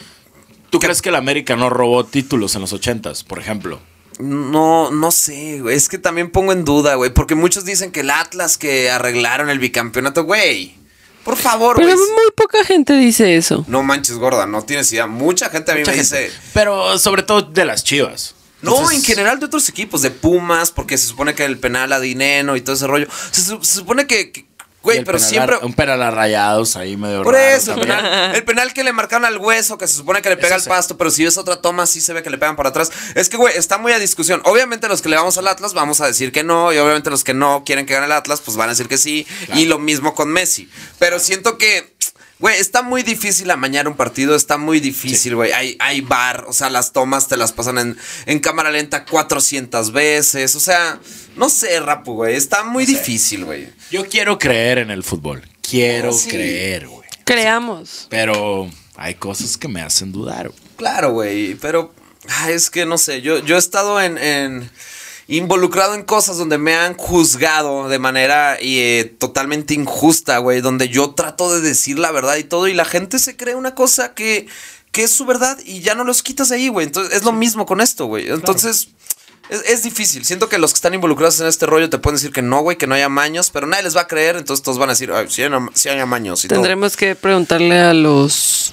Speaker 2: ¿Tú crees que el América no robó títulos en los ochentas, por ejemplo?
Speaker 1: No, no sé, güey. Es que también pongo en duda, güey. Porque muchos dicen que el Atlas que arreglaron el bicampeonato, güey. Por favor,
Speaker 3: Pero muy poca gente dice eso.
Speaker 1: No manches, gorda, no tienes idea. Mucha gente a mí
Speaker 2: Mucha
Speaker 1: me
Speaker 2: gente.
Speaker 1: dice.
Speaker 2: Pero sobre todo de las chivas.
Speaker 1: No,
Speaker 2: Entonces,
Speaker 1: en general de otros equipos, de Pumas, porque se supone que el penal a Dineno y todo ese rollo. Se, su- se supone que. Güey, pero
Speaker 2: penal-
Speaker 1: siempre.
Speaker 2: Un penal a rayados ahí medio
Speaker 1: Por
Speaker 2: raro
Speaker 1: eso,
Speaker 2: también.
Speaker 1: penal, el penal que le marcaron al hueso, que se supone que le pega al
Speaker 2: sí.
Speaker 1: pasto, pero si ves otra toma, sí se ve que le pegan por atrás. Es que, güey, está muy a discusión. Obviamente, los que le vamos al Atlas vamos a decir que no, y obviamente los que no quieren que gane el Atlas, pues van a decir que sí. Y lo mismo con Messi. Pero siento que. Güey, está muy difícil amañar un partido, está muy difícil, güey. Hay, hay bar, o sea, las tomas te las pasan en, en cámara lenta 400 veces. O sea, no sé, Rapu, güey. Está muy difícil, güey.
Speaker 2: Yo quiero creer en el fútbol. Quiero
Speaker 1: Ah, sí.
Speaker 2: creer, güey.
Speaker 3: Creamos.
Speaker 2: Pero hay cosas que me hacen dudar. güey.
Speaker 1: Claro, güey, pero ah, es que no sé, yo, yo he estado en, en- involucrado en cosas donde me han juzgado de manera eh, totalmente injusta, güey, donde yo trato de decir la verdad y todo y la gente se cree una cosa que, que es su verdad y ya no los quitas de ahí, güey. Entonces es lo mismo con esto, güey. Entonces... Es, es difícil. Siento que los que están involucrados en este rollo te pueden decir que no, güey, que no hay amaños, pero nadie les va a creer, entonces todos van a decir, ay, sí hay, sí hay amaños y todo.
Speaker 3: Tendremos que preguntarle a los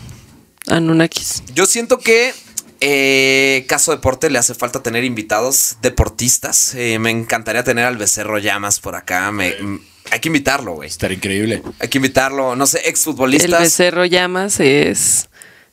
Speaker 3: Anunnakis.
Speaker 1: Yo siento que eh, Caso Deporte le hace falta tener invitados deportistas. Eh, me encantaría tener al Becerro Llamas por acá. Me- hay que invitarlo, güey.
Speaker 2: Estaría increíble.
Speaker 1: Hay que invitarlo. No sé,
Speaker 3: El
Speaker 1: exfutbolistas.
Speaker 3: Becerro Llamas es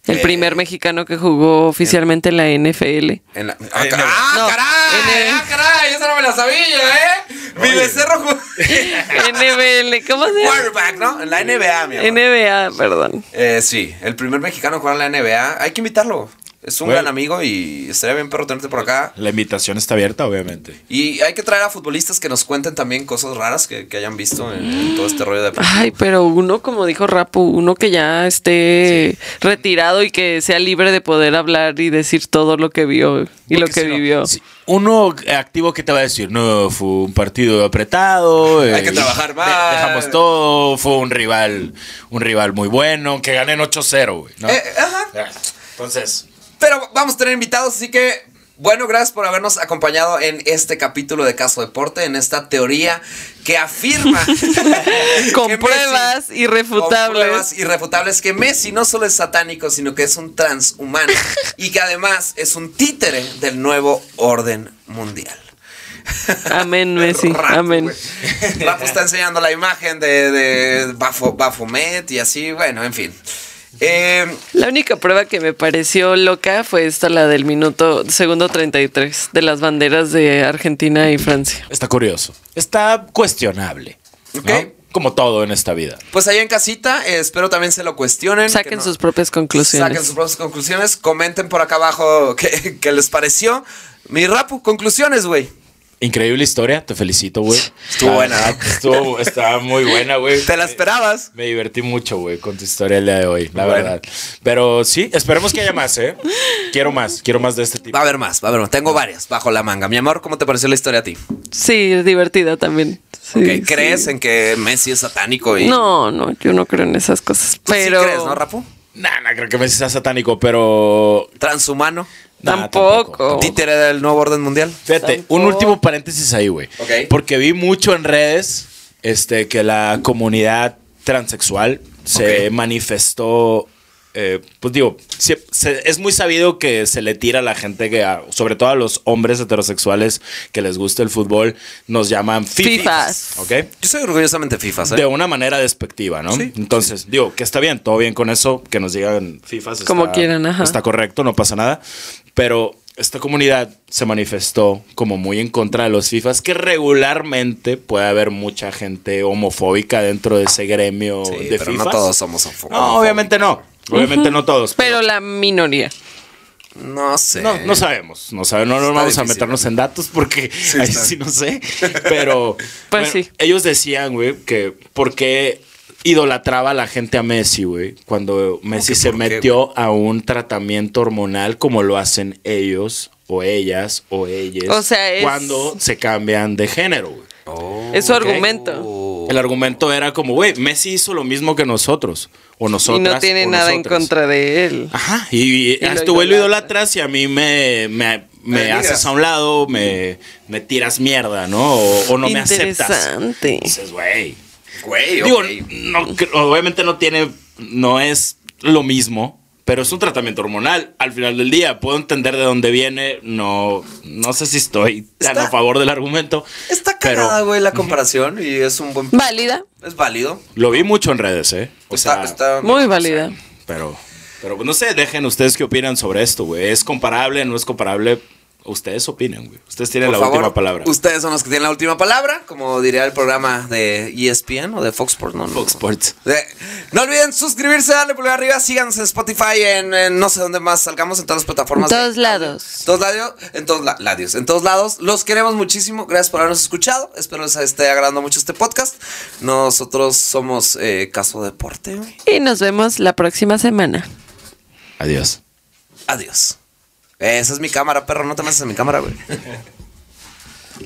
Speaker 3: el
Speaker 1: Eh.
Speaker 3: primer mexicano que jugó oficialmente en la NFL.
Speaker 1: En la- ah, caray,
Speaker 2: el-
Speaker 1: ah,
Speaker 3: No,
Speaker 1: caray,
Speaker 3: en el-
Speaker 1: ah, caray, esa no me la sabía, ¿eh? Mi. Becerro jugó [laughs]
Speaker 3: NBL, ¿cómo se llama?
Speaker 1: quarterback, ¿no? En la NBA, mi amor.
Speaker 3: NBA, perdón.
Speaker 1: Eh, sí, el primer mexicano jugar en la NBA. Hay que invitarlo. Es un
Speaker 2: Bueno.
Speaker 1: gran amigo y estaría bien perro tenerte por acá.
Speaker 2: La invitación está abierta, obviamente.
Speaker 1: Y hay que traer a futbolistas que nos cuenten también cosas raras que, que hayan visto en, en todo este rollo de... [gasps]
Speaker 3: Ay, pero uno, como dijo Rapu, uno que ya esté retirado y que sea libre de poder hablar y decir todo lo que vio y lo que
Speaker 2: si no,
Speaker 3: vivió.
Speaker 2: si uno activo que te va a decir, no, fue un partido apretado.
Speaker 1: Hay que
Speaker 2: eh,
Speaker 1: trabajar
Speaker 2: de-
Speaker 1: más.
Speaker 2: dejamos todo, fue un rival, un rival muy bueno, que ganen 8-0, güey. ¿no?
Speaker 1: Eh, ajá.
Speaker 2: Entonces,
Speaker 1: Pero vamos a tener invitados, así que bueno, gracias por habernos acompañado en este capítulo de Caso Deporte, en esta teoría que afirma [laughs]
Speaker 3: Con
Speaker 1: que Messi-
Speaker 3: pruebas
Speaker 1: con
Speaker 3: irrefutables.
Speaker 1: pruebas irrefutables que Messi no solo es satánico, sino que es un transhumano [laughs] y que además es un títere del nuevo orden mundial.
Speaker 3: Amén, [laughs] Messi. Amén.
Speaker 1: Rafa está enseñando la imagen de, de Bafo- Baphomet y así, bueno, en fin. Eh,
Speaker 3: La única prueba que me pareció loca fue esta, la del minuto segundo 33, de las banderas de Argentina y Francia.
Speaker 2: está curioso. Está cuestionable. ¿no?
Speaker 1: Ok.
Speaker 2: Como todo en esta vida.
Speaker 1: Pues ahí en casita, eh, espero también se lo cuestionen. que
Speaker 3: Saquen
Speaker 1: no-
Speaker 3: sus propias conclusiones.
Speaker 1: Saquen sus propias conclusiones. Comenten por acá abajo [laughs] qué, qué les pareció. Mi rapu, conclusiones, güey.
Speaker 2: Increíble historia, te felicito, güey.
Speaker 1: Estuvo buena.
Speaker 2: Estuvo, estaba muy buena, güey. [laughs]
Speaker 1: ¿Te la esperabas?
Speaker 2: Me divertí mucho, güey, con tu historia el día de hoy, la
Speaker 1: Bueno.
Speaker 2: verdad. Pero sí, esperemos que haya más, ¿eh? Quiero más, quiero más de este tipo.
Speaker 1: Va a haber más, va a haber más. Tengo varias bajo la manga. Mi amor, ¿cómo te pareció la historia a ti?
Speaker 3: Sí, es divertida también. Sí,
Speaker 1: Ok, ¿Crees
Speaker 3: sí.
Speaker 1: en que Messi es satánico? Y...
Speaker 3: No, no, yo no creo en esas cosas.
Speaker 1: Tú
Speaker 3: Pero
Speaker 1: sí crees, ¿no, Rapu?
Speaker 2: Nah, no creo que Messi sea satánico, pero.
Speaker 1: Transhumano.
Speaker 2: Nah,
Speaker 3: Tampoco.
Speaker 1: Títere del nuevo orden mundial.
Speaker 2: Fíjate,
Speaker 3: Tampoco.
Speaker 2: un último paréntesis ahí, güey.
Speaker 1: Ok.
Speaker 2: Porque vi mucho en redes este, que la comunidad transexual se manifestó. eh, pues digo, se- se- es muy sabido que se le tira a la gente que, a- sobre todo a los hombres heterosexuales que les gusta el fútbol, nos llaman fifas.
Speaker 3: Fifas.
Speaker 2: ¿Ok?
Speaker 1: Yo soy orgullosamente FIFAs, ¿eh?
Speaker 2: De una manera despectiva, ¿no?
Speaker 1: Sí,
Speaker 2: Entonces, digo, que está bien, todo bien con eso, que nos digan FIFAs.
Speaker 3: Como
Speaker 2: está-
Speaker 3: quieran, ajá.
Speaker 2: Está correcto, no pasa nada. Pero esta comunidad se manifestó como muy en contra de los FIFAs, que regularmente puede haber mucha gente homofóbica dentro de ese gremio
Speaker 1: Sí,
Speaker 2: de
Speaker 1: pero
Speaker 2: FIFAs.
Speaker 1: no todos somos homofóbicos.
Speaker 2: No, obviamente no. Obviamente no todos.
Speaker 3: Pero la minoría.
Speaker 1: No sé.
Speaker 2: No, no sabemos, no sabemos, no, vamos a meternos en datos porque ahí
Speaker 1: está.
Speaker 2: sí no sé. Pero [laughs]
Speaker 3: Pues
Speaker 2: bueno,
Speaker 3: sí.
Speaker 2: ellos decían, güey, que por qué idolatraba a la gente a Messi, güey, cuando Messi se
Speaker 1: qué,
Speaker 2: metió a un tratamiento hormonal como lo hacen ellos o ellas o ellas
Speaker 3: O sea, es-
Speaker 2: cuando se cambian de género, güey.
Speaker 1: Oh,
Speaker 3: Es su argumento.
Speaker 2: El argumento era como, güey, Messi hizo lo mismo que nosotros o
Speaker 3: Y
Speaker 2: nosotras.
Speaker 3: no tiene nada en contra de él.
Speaker 2: Ajá, y, y
Speaker 3: Y lo
Speaker 2: este güey lo
Speaker 3: idolatras.
Speaker 2: y a mí me, me, me haces a un lado, me, me tiras mierda, ¿no? O, o no me aceptas.
Speaker 3: Interesante.
Speaker 2: Dices, güey.
Speaker 1: Güey,
Speaker 2: Digo, no, obviamente no tiene, no es lo mismo, pero es un tratamiento hormonal. Al final del día, puedo entender de dónde viene, no, no sé si estoy tan
Speaker 1: Está-
Speaker 2: a favor del argumento.
Speaker 1: Está cagada, güey, la comparación y es un buen...
Speaker 3: Válida.
Speaker 1: Es válido.
Speaker 2: Lo vi mucho en redes, ¿eh? O
Speaker 1: Está,
Speaker 2: sea,
Speaker 1: está-
Speaker 3: Muy válida.
Speaker 2: Pero, pero no sé, dejen ustedes qué opinan sobre esto, güey. ¿Es comparable? ¿No es comparable? Ustedes opinan, güey. Ustedes tienen
Speaker 1: Por
Speaker 2: la
Speaker 1: favor,
Speaker 2: última palabra.
Speaker 1: Ustedes son los que tienen la última palabra, como diría el programa de ESPN o de Fox Sports, no, no.
Speaker 2: Fox Sports.
Speaker 1: De- no olviden suscribirse, darle pulgar arriba, síganos en Spotify, en, en no sé dónde más salgamos, en todas las plataformas.
Speaker 3: En
Speaker 1: de
Speaker 3: todos
Speaker 1: audio.
Speaker 3: lados.
Speaker 1: Todos lados, en todos la- lados, en todos lados. Los queremos muchísimo, gracias por habernos escuchado. Espero les esté agradando mucho este podcast. Nosotros somos eh, Caso Deporte. güey.
Speaker 3: Y nos vemos la próxima semana.
Speaker 2: Adiós.
Speaker 1: Adiós. Esa es mi cámara, perro, no te metas en mi cámara, güey.